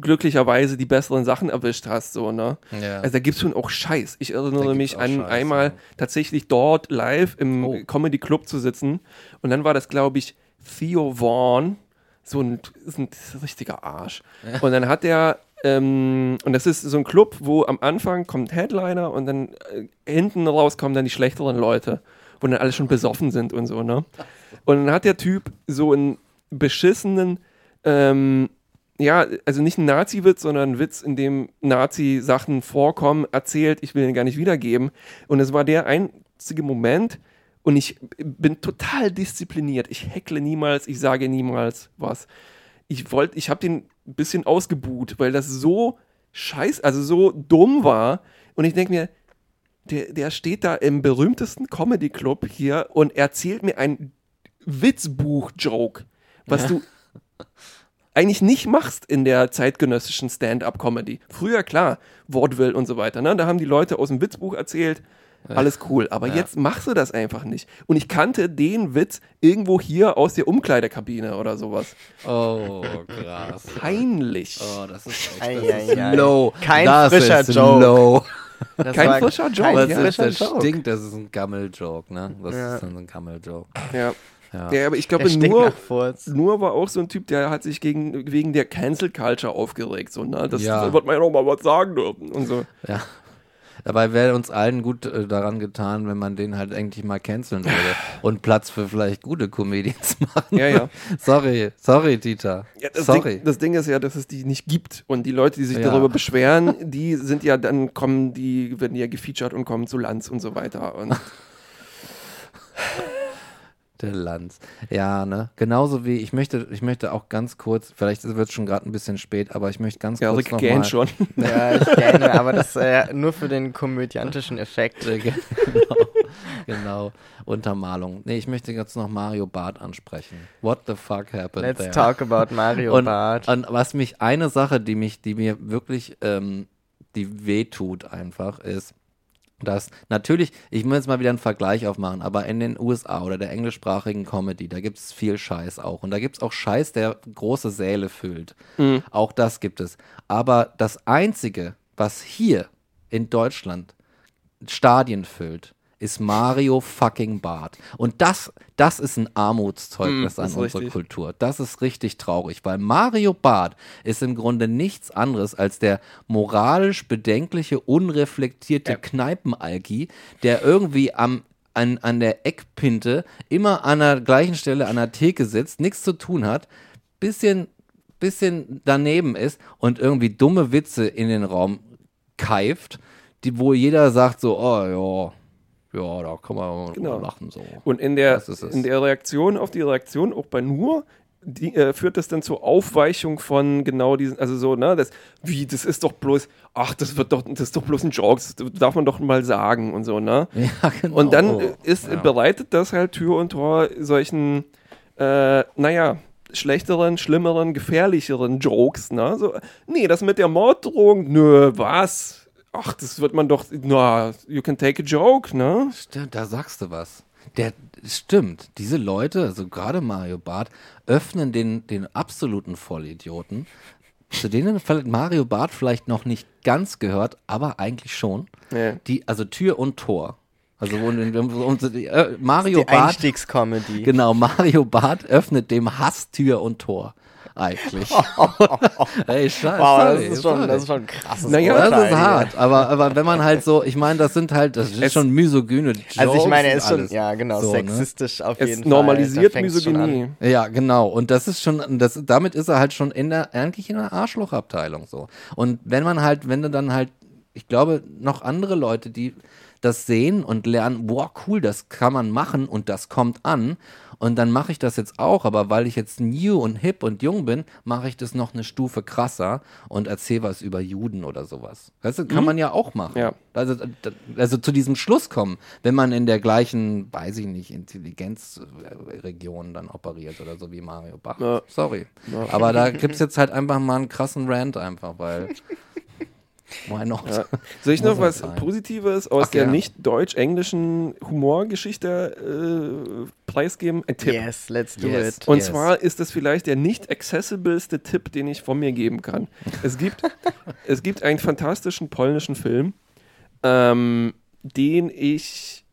glücklicherweise die besseren Sachen erwischt hast, so, ne? Ja. Also da gibt's schon auch Scheiß. Ich erinnere mich an Scheiß, einmal ja. tatsächlich dort live im Oh. Comedy Club zu sitzen und dann war das, glaube ich, Theo Vaughn, so ein, ein richtiger Arsch. Und dann hat er, ähm, und das ist so ein Club, wo am Anfang kommt Headliner und dann äh, hinten raus kommen dann die schlechteren Leute, wo dann alle schon besoffen sind und so, ne? Und dann hat der Typ so einen beschissenen, ähm, ja, also nicht ein Nazi-Witz, sondern ein Witz, in dem Nazi-Sachen vorkommen, erzählt, ich will ihn gar nicht wiedergeben. Und es war der einzige Moment, und ich bin total diszipliniert. Ich heckle niemals, ich sage niemals was. Ich wollte, ich habe den ein bisschen ausgebuht, weil das so scheiß, also so dumm war. Und ich denke mir, der, der steht da im berühmtesten Comedy-Club hier und erzählt mir ein Witzbuch-Joke, was du eigentlich nicht machst in der zeitgenössischen Stand-up-Comedy. Früher, klar, Wortwill und so weiter. Ne? Da haben die Leute aus dem Witzbuch erzählt, alles cool. Aber jetzt machst du das einfach nicht. Und ich kannte den Witz irgendwo hier aus der Umkleidekabine oder sowas. Oh, krass. Peinlich. Oh, das ist echt das ei, low. Kein das frischer ist Joke. Low. Das Kein war frischer Joke, Kein Das, ja. das Joke. stinkt, das ist ein Gammel-Joke, ne? Das Ja. ist dann so ein Gammel-Joke. Ja. Ja. ja, aber ich glaube, nur, nur war auch so ein Typ, der hat sich gegen, wegen der Cancel Culture aufgeregt. So, ne? Das Ja. wird man ja noch mal was sagen dürfen. Und so. Ja. Dabei wäre uns allen gut äh, daran getan, wenn man den halt eigentlich mal canceln würde und Platz für vielleicht gute Comedians machen. Ja, ja. sorry, sorry, Dieter. Ja, das, sorry. Ding, das Ding ist ja, dass es die nicht gibt. Und die Leute, die sich Ja. darüber beschweren, die sind ja dann kommen, die werden ja gefeatured und kommen zu Lanz und so weiter. Und Der Lanz. Ja, ne? Genauso wie, ich möchte, ich möchte auch ganz kurz, vielleicht wird es schon gerade ein bisschen spät, aber ich möchte ganz ja, kurz noch gähnt mal, schon. Ja, ich gerne, aber das äh, nur für den komödiantischen Effekt. Genau, genau, Untermalung. Nee, ich möchte jetzt noch Mario Barth ansprechen. What the fuck happened Let's there? talk about Mario und, Barth. und was mich, eine Sache, die mich, die mir wirklich, ähm, die wehtut einfach, ist, dass natürlich, ich muss jetzt mal wieder einen Vergleich aufmachen, aber in den USA oder der englischsprachigen Comedy, da gibt es viel Scheiß auch. Und da gibt es auch Scheiß, der große Säle füllt. Auch das gibt es. Aber das Einzige, was hier in Deutschland Stadien füllt, ist Mario fucking Bart. Und das, das ist ein Armutszeugnis Mm, an ist unsere richtig. Kultur. Das ist richtig traurig, weil Mario Bart ist im Grunde nichts anderes als der moralisch bedenkliche, unreflektierte Kneipenalgi, der irgendwie am an, an der Eckpinte immer an der gleichen Stelle an der Theke sitzt, nichts zu tun hat, bisschen, bisschen daneben ist und irgendwie dumme Witze in den Raum keift, die, wo jeder sagt so, oh ja, ja, da kann man Genau. lachen so. Und in der, in der Reaktion auf die Reaktion, auch bei Nur, die, äh, führt das dann zur Aufweichung von genau diesen, also so, ne, das, wie, das ist doch bloß, ach, das wird doch, das ist doch bloß ein Joke, das darf man doch mal sagen und so, ne? Ja, genau. Und dann äh, ist, Ja. bereitet das halt Tür und Tor solchen, äh, naja, schlechteren, schlimmeren, gefährlicheren Jokes, ne? So, nee, das mit der Morddrohung, nö, was? Ach, das wird man doch, na, you can take a joke, ne? Stimmt, da sagst du was. Der stimmt, diese Leute, also gerade Mario Barth, öffnen den, den absoluten Vollidioten, zu denen vielleicht Mario Barth vielleicht noch nicht ganz gehört, aber eigentlich schon. Ja. Die, also Tür und Tor. Also äh, Mario Die Barth, Einstiegscomedy. genau, Mario Barth öffnet dem Hass Tür und Tor. Eigentlich. Ey, scheiße. Wow, das ist schon, das ist schon ein krasses Naja, das ist hart, aber, aber wenn man halt so, ich meine, das sind halt, das ist Es- schon misogyne Jokes Also ich meine, er und ist schon, ja genau, So, ne? sexistisch auf Es jeden Fall. normalisiert. Misogynie. Ja, genau. Und das ist schon, das, damit ist er halt schon in der, eigentlich in der Arschlochabteilung so. Und wenn man halt, wenn du dann halt, ich glaube, noch andere Leute, die das sehen und lernen, boah, cool, das kann man machen und das kommt an. Und dann mache ich das jetzt auch, aber weil ich jetzt new und hip und jung bin, mache ich das noch eine Stufe krasser und erzähle was über Juden oder sowas. Weißt du, kann man ja auch machen. Ja. Also, also zu diesem Schluss kommen, wenn man in der gleichen, weiß ich nicht, Intelligenzregion dann operiert oder so wie Mario Bach. Ja. Sorry. Aber da gibt es jetzt halt einfach mal einen krassen Rant einfach, weil. Why not? Ja. Soll ich noch halt was sein. Positives aus Ach, der ja. nicht deutsch-englischen Humorgeschichte äh, preisgeben? Ein Tipp. Yes, let's do Yes. it. Und Yes. zwar ist das vielleicht der nicht accessibleste Tipp, den ich von mir geben kann. Es gibt, es gibt einen fantastischen polnischen Film, ähm, den ich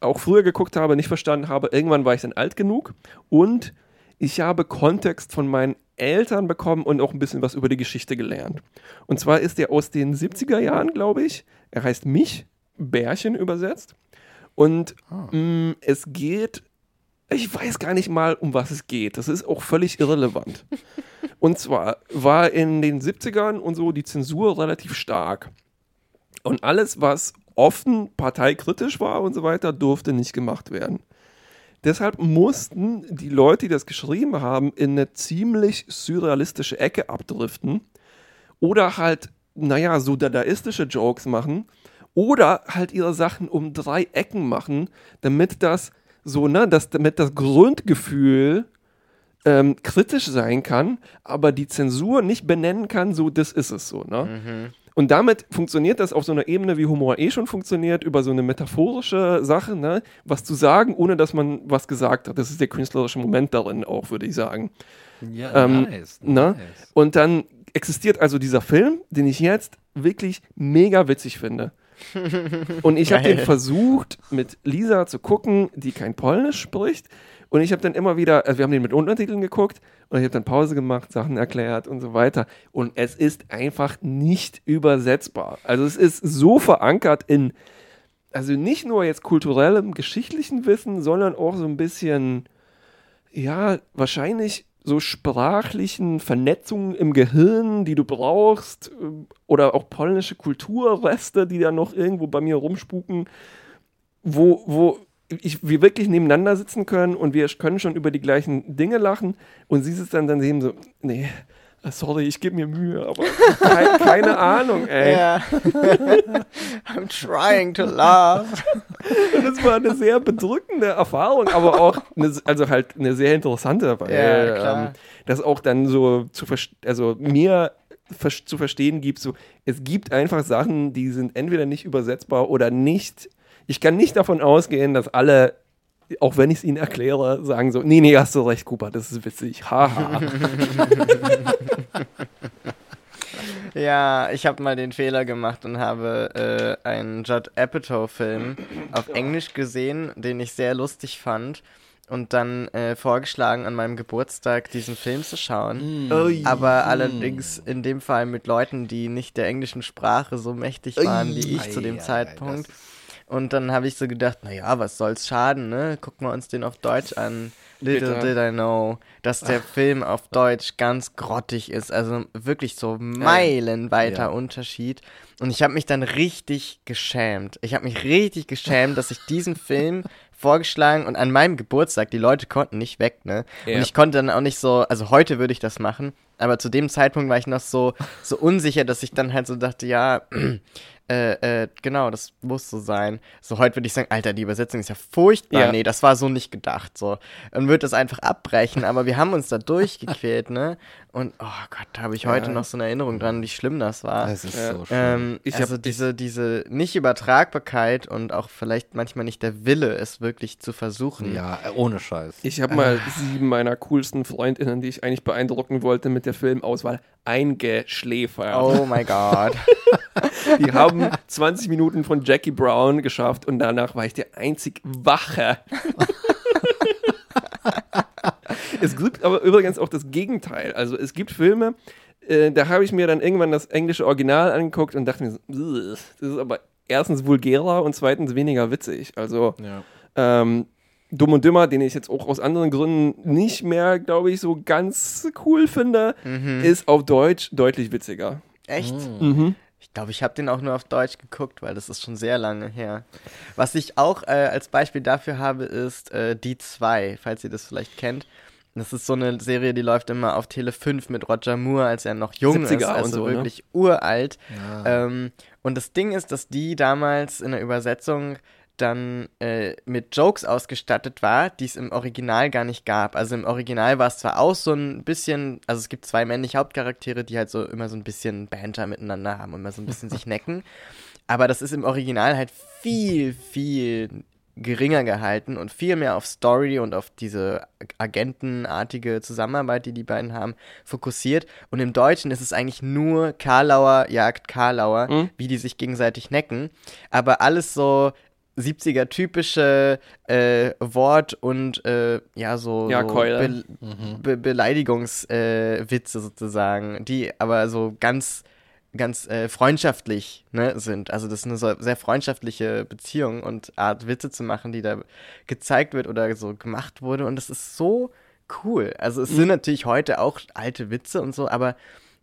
auch früher geguckt habe, nicht verstanden habe. Irgendwann war ich dann alt genug und ich habe Kontext von meinen Eltern bekommen und auch ein bisschen was über die Geschichte gelernt. Und zwar ist der aus den 70er Jahren, glaube ich. Er heißt Mich, Bärchen übersetzt. Und mh, es geht ich weiß gar nicht mal, um was es geht. Das ist auch völlig irrelevant. Und zwar war in den 70ern und so die Zensur relativ stark. Und alles, was offen parteikritisch war und so weiter, durfte nicht gemacht werden. Deshalb mussten die Leute, die das geschrieben haben, in eine ziemlich surrealistische Ecke abdriften oder halt, naja, so dadaistische Jokes machen oder halt ihre Sachen um drei Ecken machen, damit das so, ne, dass, damit das Grundgefühl ähm, kritisch sein kann, aber die Zensur nicht benennen kann, so, das ist es so, ne? Und damit funktioniert das auf so einer Ebene, wie Humor eh schon funktioniert, über so eine metaphorische Sache, ne? was zu sagen, ohne dass man was gesagt hat. Das ist der künstlerische Moment darin auch, würde ich sagen. Ja, Ähm, nice. ne? nice. Und dann existiert also dieser Film, den ich jetzt wirklich mega witzig finde. Und ich habe den versucht, mit Lisa zu gucken, die kein Polnisch spricht. Und ich habe dann immer wieder, also wir haben den mit Untertiteln geguckt und ich habe dann Pause gemacht, Sachen erklärt und so weiter. Und es ist einfach nicht übersetzbar. Also es ist so verankert in, also nicht nur jetzt kulturellem, geschichtlichen Wissen, sondern auch so ein bisschen, ja, wahrscheinlich so sprachlichen Vernetzungen im Gehirn, die du brauchst, äh, oder auch polnische Kulturreste, die da noch irgendwo bei mir rumspuken, wo, wo ich, wir wirklich nebeneinander sitzen können und wir können schon über die gleichen Dinge lachen und sie sitzt dann daneben so, nee, sorry, ich gebe mir Mühe, aber keine, keine Ahnung, ey. Ja. I'm trying to laugh. Das war eine sehr bedrückende Erfahrung, aber auch eine, also halt eine sehr interessante, weil Ja, klar. ähm, das auch dann so zu also mir zu verstehen gibt, so es gibt einfach Sachen, die sind entweder nicht übersetzbar oder nicht. Ich kann nicht davon ausgehen, dass alle auch wenn ich es ihnen erkläre, sagen so, nee, nee, hast du recht, Cooper, das ist witzig. Haha. Ja, ich habe mal den Fehler gemacht und habe äh, einen Judd Apatow-Film auf Englisch gesehen, den ich sehr lustig fand. Und dann äh, vorgeschlagen, an meinem Geburtstag diesen Film zu schauen. Aber allerdings in dem Fall mit Leuten, die nicht der englischen Sprache so mächtig waren wie ich zu dem ei, Zeitpunkt. Und dann habe ich so gedacht, naja, was soll's schaden, ne? Gucken wir uns den auf Deutsch an. Little Bitte. did I know, dass der Film auf Deutsch ganz grottig ist. Also wirklich so meilenweiter Ja. Unterschied. Und ich habe mich dann richtig geschämt. Ich habe mich richtig geschämt, dass ich diesen Film vorgeschlagen und an meinem Geburtstag, die Leute konnten nicht weg, ne? Ja. Und ich konnte dann auch nicht so, also heute würde ich das machen, aber zu dem Zeitpunkt war ich noch so, so unsicher, dass ich dann halt so dachte, ja, äh, äh, genau, das muss so sein. So heute würde ich sagen, Alter, die Übersetzung ist ja furchtbar. Ja. Nee, das war so nicht gedacht. So. Und würde das einfach abbrechen, aber wir haben uns da durchgequält, ne? Und oh Gott, da habe ich heute noch so eine Erinnerung dran, wie schlimm das war. Das ist Ja. so schön. Ähm, Ich hab- also diese, diese Nicht-Übertragbarkeit und auch vielleicht manchmal nicht der Wille, es wirklich zu versuchen. ja, ohne Scheiß. Ich habe mal sieben meiner coolsten Freundinnen, die ich eigentlich beeindrucken wollte mit der Filmauswahl, eingeschläfert. Oh my God. Die haben 20 Minuten von Jackie Brown geschafft und danach war ich der einzig Wache. es gibt aber übrigens auch das Gegenteil. Also es gibt Filme, äh, da habe ich mir dann irgendwann das englische Original angeguckt und dachte mir, so, das ist aber erstens vulgärer und zweitens weniger witzig. Also Ja. ähm, Dumm und Dümmer, den ich jetzt auch aus anderen Gründen nicht mehr, glaube ich, so ganz cool finde, ist auf Deutsch deutlich witziger. Echt? Mhm. Ich glaube, ich habe den auch nur auf Deutsch geguckt, weil das ist schon sehr lange her. Was ich auch äh, als Beispiel dafür habe, ist äh, Die 2, falls ihr das vielleicht kennt. Das ist so eine Serie, die läuft immer auf Tele 5 mit Roger Moore, als er noch jung 70er ist, und also so, ne? wirklich uralt. Ja. Ähm, und das Ding ist, dass die damals in der Übersetzung dann äh, mit Jokes ausgestattet war, die es im Original gar nicht gab. Also im Original war es zwar auch so ein bisschen, also es gibt zwei männliche Hauptcharaktere, die halt so immer so ein bisschen Banter miteinander haben und immer so ein bisschen sich necken. Aber das ist im Original halt viel, viel geringer gehalten und viel mehr auf Story und auf diese agentenartige Zusammenarbeit, die die beiden haben, fokussiert. Und im Deutschen ist es eigentlich nur Karlauer jagt Karlauer, Mhm. wie die sich gegenseitig necken. Aber alles so 70er typische äh, Wort- und äh, ja, so, Ja, so Keule. Be Be Beleidigungswitze äh, sozusagen, die aber so ganz ganz äh, freundschaftlich ne, sind. Also das ist eine so sehr freundschaftliche Beziehung und Art Witze zu machen, die da gezeigt wird oder so gemacht wurde. Und das ist so cool. Also es sind natürlich heute auch alte Witze und so, aber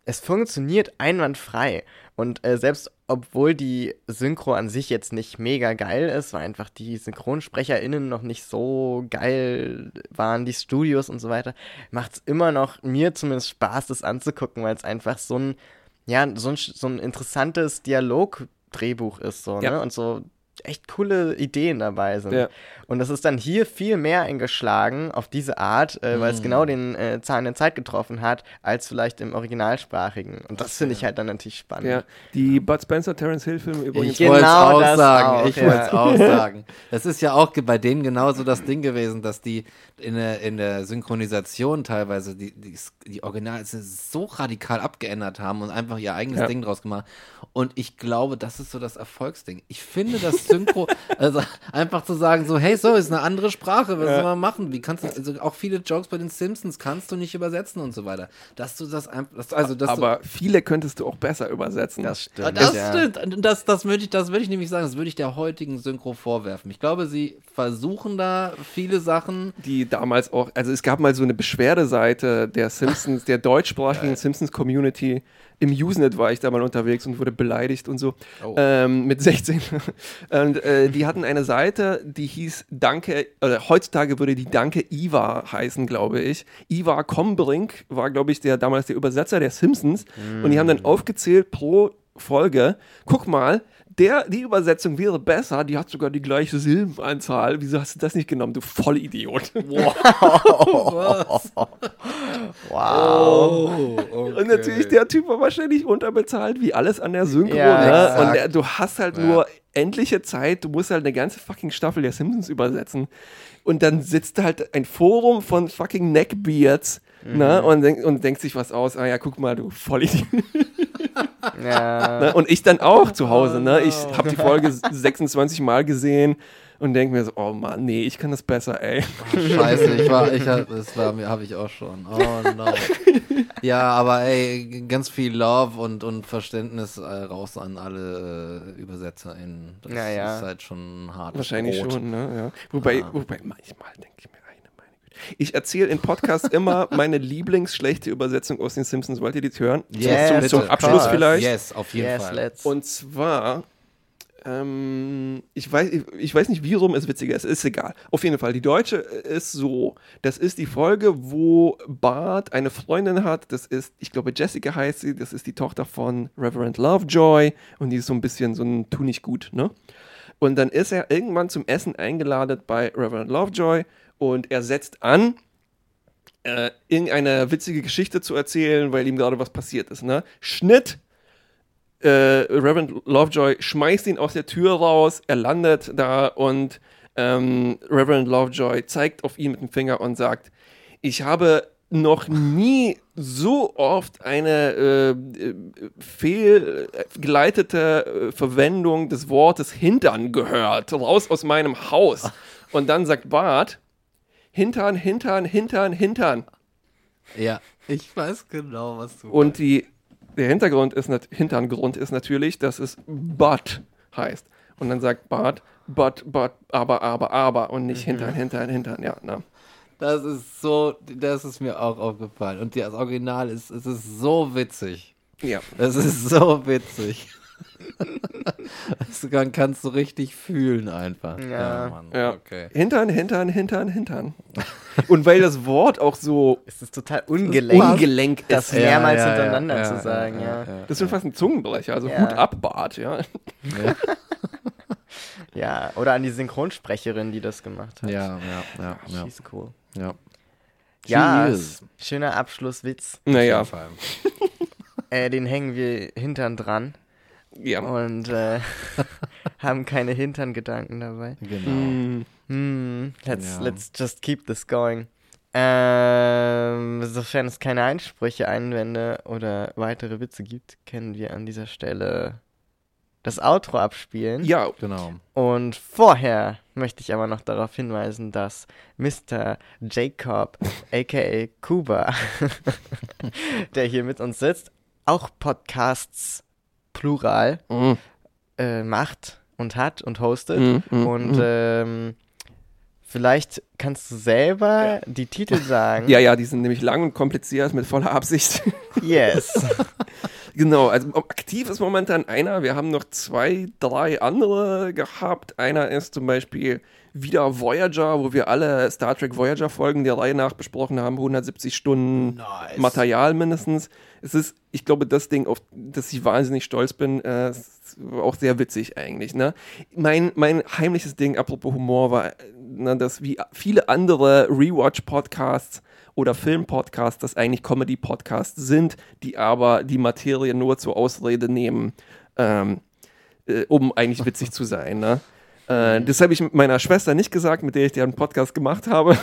es funktioniert einwandfrei. Und äh, selbst obwohl die Synchro an sich jetzt nicht mega geil ist, weil einfach die SynchronsprecherInnen noch nicht so geil waren, die Studios und so weiter, macht es immer noch mir zumindest Spaß, das anzugucken, weil es einfach so ein, ja, so ein, so ein interessantes Dialogdrehbuch ist, so, Ja. ne? Und so echt coole Ideen dabei sind. Ja. Und das ist dann hier viel mehr eingeschlagen auf diese Art, äh, weil es genau den äh, Zahn der Zeit getroffen hat, als vielleicht im Originalsprachigen. Und das finde ich halt dann natürlich spannend. Ja, die Bud Spencer, Terence Hill Filme übrigens. Ich Genau wollte es auch das sagen. auch, ich ja. wollte es auch sagen. Das ist ja auch bei denen genauso das Ding gewesen, dass die in der, in der Synchronisation teilweise die, die, die Original so radikal abgeändert haben und einfach ihr eigenes Ja. Ding draus gemacht. Und ich glaube, das ist so das Erfolgsding. Ich finde das Synchro, also einfach zu sagen, so, hey, so, ist eine andere Sprache, was soll man machen? Wie kannst du, also auch viele Jokes bei den Simpsons kannst du nicht übersetzen und so weiter. Dass du das einfach, also, dass du, Aber viele könntest du auch besser übersetzen. Das ja, stimmt. das ja. stimmt. Das, das würde ich, das würde ich nämlich sagen, das würde ich der heutigen Synchro vorwerfen. Ich glaube, sie versuchen da viele Sachen. die damals auch, also es gab mal so eine Beschwerdeseite der Simpsons, der deutschsprachigen Simpsons-Community. Im Usenet war ich da mal unterwegs und wurde beleidigt und so. Oh. Ähm, mit 16. und äh, die hatten eine Seite, die hieß Danke, oder heutzutage würde die Danke Iva heißen, glaube ich. Iva Kombrink war, glaube ich, der damals der Übersetzer der Simpsons. Und die haben dann aufgezählt pro Folge, guck mal, der, die Übersetzung wäre besser, die hat sogar die gleiche Silbenanzahl. Wieso hast du das nicht genommen, du Vollidiot? Was? Wow. Und natürlich, der Typ war wahrscheinlich unterbezahlt, wie alles an der Synchro. Ja, ne? Und der, du hast halt nur endliche Zeit, du musst halt eine ganze fucking Staffel der Simpsons übersetzen. Und dann sitzt halt ein Forum von fucking Neckbeards ne? und, denk, und denkt sich was aus. Ah ja, guck mal, du Vollidiot. Ja. Ne? Und ich dann auch zu Hause. Ne? Ich habe die Folge 26 Mal gesehen und denke mir so, oh Mann, nee, ich kann das besser, ey. Scheiße, ich war, ich hab, das war mir, habe ich auch schon. Oh no. Ja, aber ey, ganz viel Love und, und Verständnis äh, raus an alle äh, ÜbersetzerInnen. Das Ja, ja. ist halt schon hart. Wahrscheinlich Brot. schon, ne? Ja. Wobei, Ah. wobei manchmal denke ich mir. Ich erzähle in Podcasts immer meine lieblingsschlechte Übersetzung aus den Simpsons. Wollt ihr die hören? Yes, zum, zum of Abschluss vielleicht? Yes, auf jeden Yes, Fall. let's. Und zwar, ähm, ich, weiß, ich, ich weiß nicht, wie rum es witziger ist, ist egal. Auf jeden Fall, die deutsche ist so, das ist die Folge, wo Bart eine Freundin hat, das ist, ich glaube Jessica heißt sie, das ist die Tochter von Reverend Lovejoy und die ist so ein bisschen so ein Tu nicht gut, ne? Und dann ist er irgendwann zum Essen eingeladen bei Reverend Lovejoy und er setzt an, äh, irgendeine witzige Geschichte zu erzählen, weil ihm gerade was passiert ist. Ne? Schnitt, äh, Reverend Lovejoy schmeißt ihn aus der Tür raus, er landet da und ähm, Reverend Lovejoy zeigt auf ihn mit dem Finger und sagt, ich habe noch nie so oft eine äh, fehlgeleitete äh, Verwendung des Wortes Hintern gehört. Raus aus meinem Haus. Und dann sagt Bart, Hintern, Hintern, Hintern, Hintern. Ja, ich weiß genau, was du Und die, der Hintergrund ist, Hinterngrund ist natürlich, dass es but heißt. Und dann sagt Bart, but, but, aber, aber, aber und nicht Hintern, Hintern, Hintern, ja, ne? Das ist so, das ist mir auch aufgefallen. Und das Original ist, es ist so witzig. Ja. Es ist so witzig. das kann, kannst du richtig fühlen einfach. Ja. Mann. Ja. Okay. Hintern, Hintern, Hintern, Hintern. Und weil das Wort auch so Es ist total ungelenkt, ungelenk ist. das Ja, mehrmals ja, ja, hintereinander ja, zu ja, sagen, ja, ja. ja. Das ist schon fast ein Zungenbrecher, also Ja. Hut ab, Bart, ja. Ja, oder an die Synchronsprecherin, die das gemacht hat. Ja, ja, ja, ja. She's cool. ja. Ja, schöner Abschlusswitz. Naja, Vor allem. Äh, den hängen wir hintern dran ja. und äh, haben keine Hintern-Gedanken dabei. Genau. Hm, Hm, let's, Ja. let's just keep this going. Ähm, sofern es keine Einsprüche, Einwände oder weitere Witze gibt, können wir an dieser Stelle das Outro abspielen. Ja, Genau. Und vorher möchte ich aber noch darauf hinweisen, dass Mr. Jacob, aka Kuba, der hier mit uns sitzt, auch Podcasts plural Mm, äh, macht und hat und hostet. mm, mm, Und mm. ähm, vielleicht kannst du selber die Titel sagen. ja, ja, die sind nämlich lang und kompliziert mit voller Absicht. Yes. genau, also aktiv ist momentan einer. Wir haben noch zwei, drei andere gehabt. Einer ist zum Beispiel wieder Voyager, wo wir alle Star Trek Voyager Folgen der Reihe nach besprochen haben. 170 Stunden Nice. Material mindestens. Es ist, ich glaube, das Ding, auf das ich wahnsinnig stolz bin, äh, ist auch sehr witzig eigentlich. Ne? Mein, mein heimliches Ding, apropos Humor, war, äh, ne, dass wie viele andere Rewatch-Podcasts oder Film-Podcasts, das eigentlich Comedy-Podcasts sind, die aber die Materie nur zur Ausrede nehmen, ähm, äh, um eigentlich witzig zu sein. Ne? Äh, das habe ich meiner Schwester nicht gesagt, mit der ich den Podcast gemacht habe.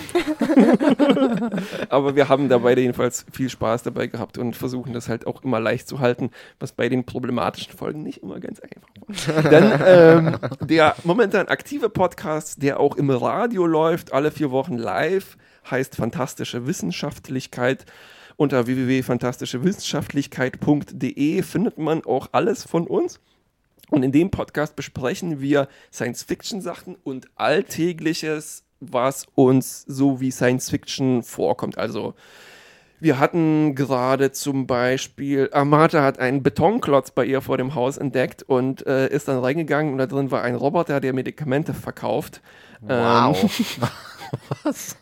Aber wir haben da beide jedenfalls viel Spaß dabei gehabt und versuchen das halt auch immer leicht zu halten, was bei den problematischen Folgen nicht immer ganz einfach war. Dann ähm, der momentan aktive Podcast, der auch im Radio läuft, alle vier Wochen live, heißt Fantastische Wissenschaftlichkeit. Unter www.fantastischewissenschaftlichkeit.de findet man auch alles von uns. Und in dem Podcast besprechen wir Science-Fiction-Sachen und Alltägliches, was uns so wie Science-Fiction vorkommt. Also wir hatten gerade zum Beispiel, Amata hat einen Betonklotz bei ihr vor dem Haus entdeckt und äh, ist dann reingegangen und da drin war ein Roboter, der Medikamente verkauft. Wow. Was?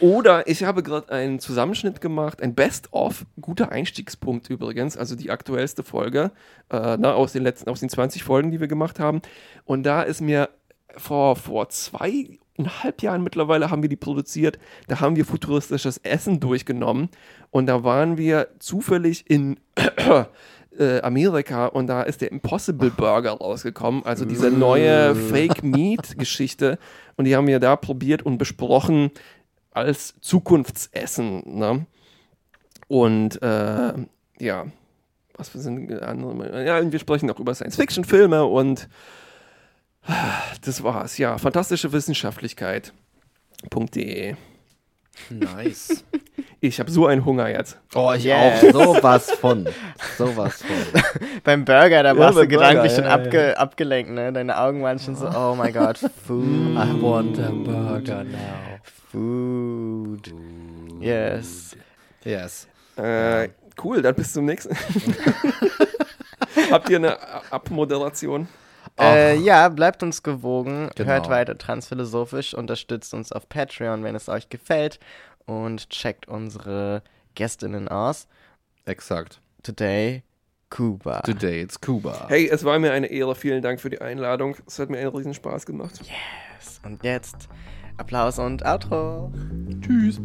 Oder ich habe gerade einen Zusammenschnitt gemacht, ein Best-of, guter Einstiegspunkt übrigens, also die aktuellste Folge äh, ne, aus den letzten, aus den 20 Folgen, die wir gemacht haben. Und da ist mir vor, vor zweieinhalb Jahren mittlerweile haben wir die produziert, da haben wir futuristisches Essen durchgenommen und da waren wir zufällig in äh, Amerika und da ist der Impossible Burger rausgekommen, also diese neue Fake Meat Geschichte und die haben wir da probiert und besprochen als Zukunftsessen. Ne? Und äh, ja, was sind andere? Ja, wir sprechen auch über Science-Fiction-Filme und das war's. Ja, fantastische Wissenschaftlichkeit.de. Nice. Ich habe so einen Hunger jetzt. Oh, ich Yes. auch. Sowas von. Sowas von. Beim Burger, da warst beim du gedanklich Burger, schon ja, abge abgelenkt, ne? Deine Augen waren schon so, oh my god, food, I want a burger now. food. Yes. Yes. Äh, cool, dann bis zum nächsten. Habt ihr eine Abmoderation? Äh, ja, bleibt uns gewogen, Genau. hört weiter transphilosophisch, unterstützt uns auf Patreon, wenn es euch gefällt und checkt unsere Gästinnen aus. Exakt. Today, Kuba. Today it's Cuba. Hey, es war mir eine Ehre. Vielen Dank für die Einladung. Es hat mir einen riesen Spaß gemacht. Yes. Und jetzt Applaus und Outro. Tschüss.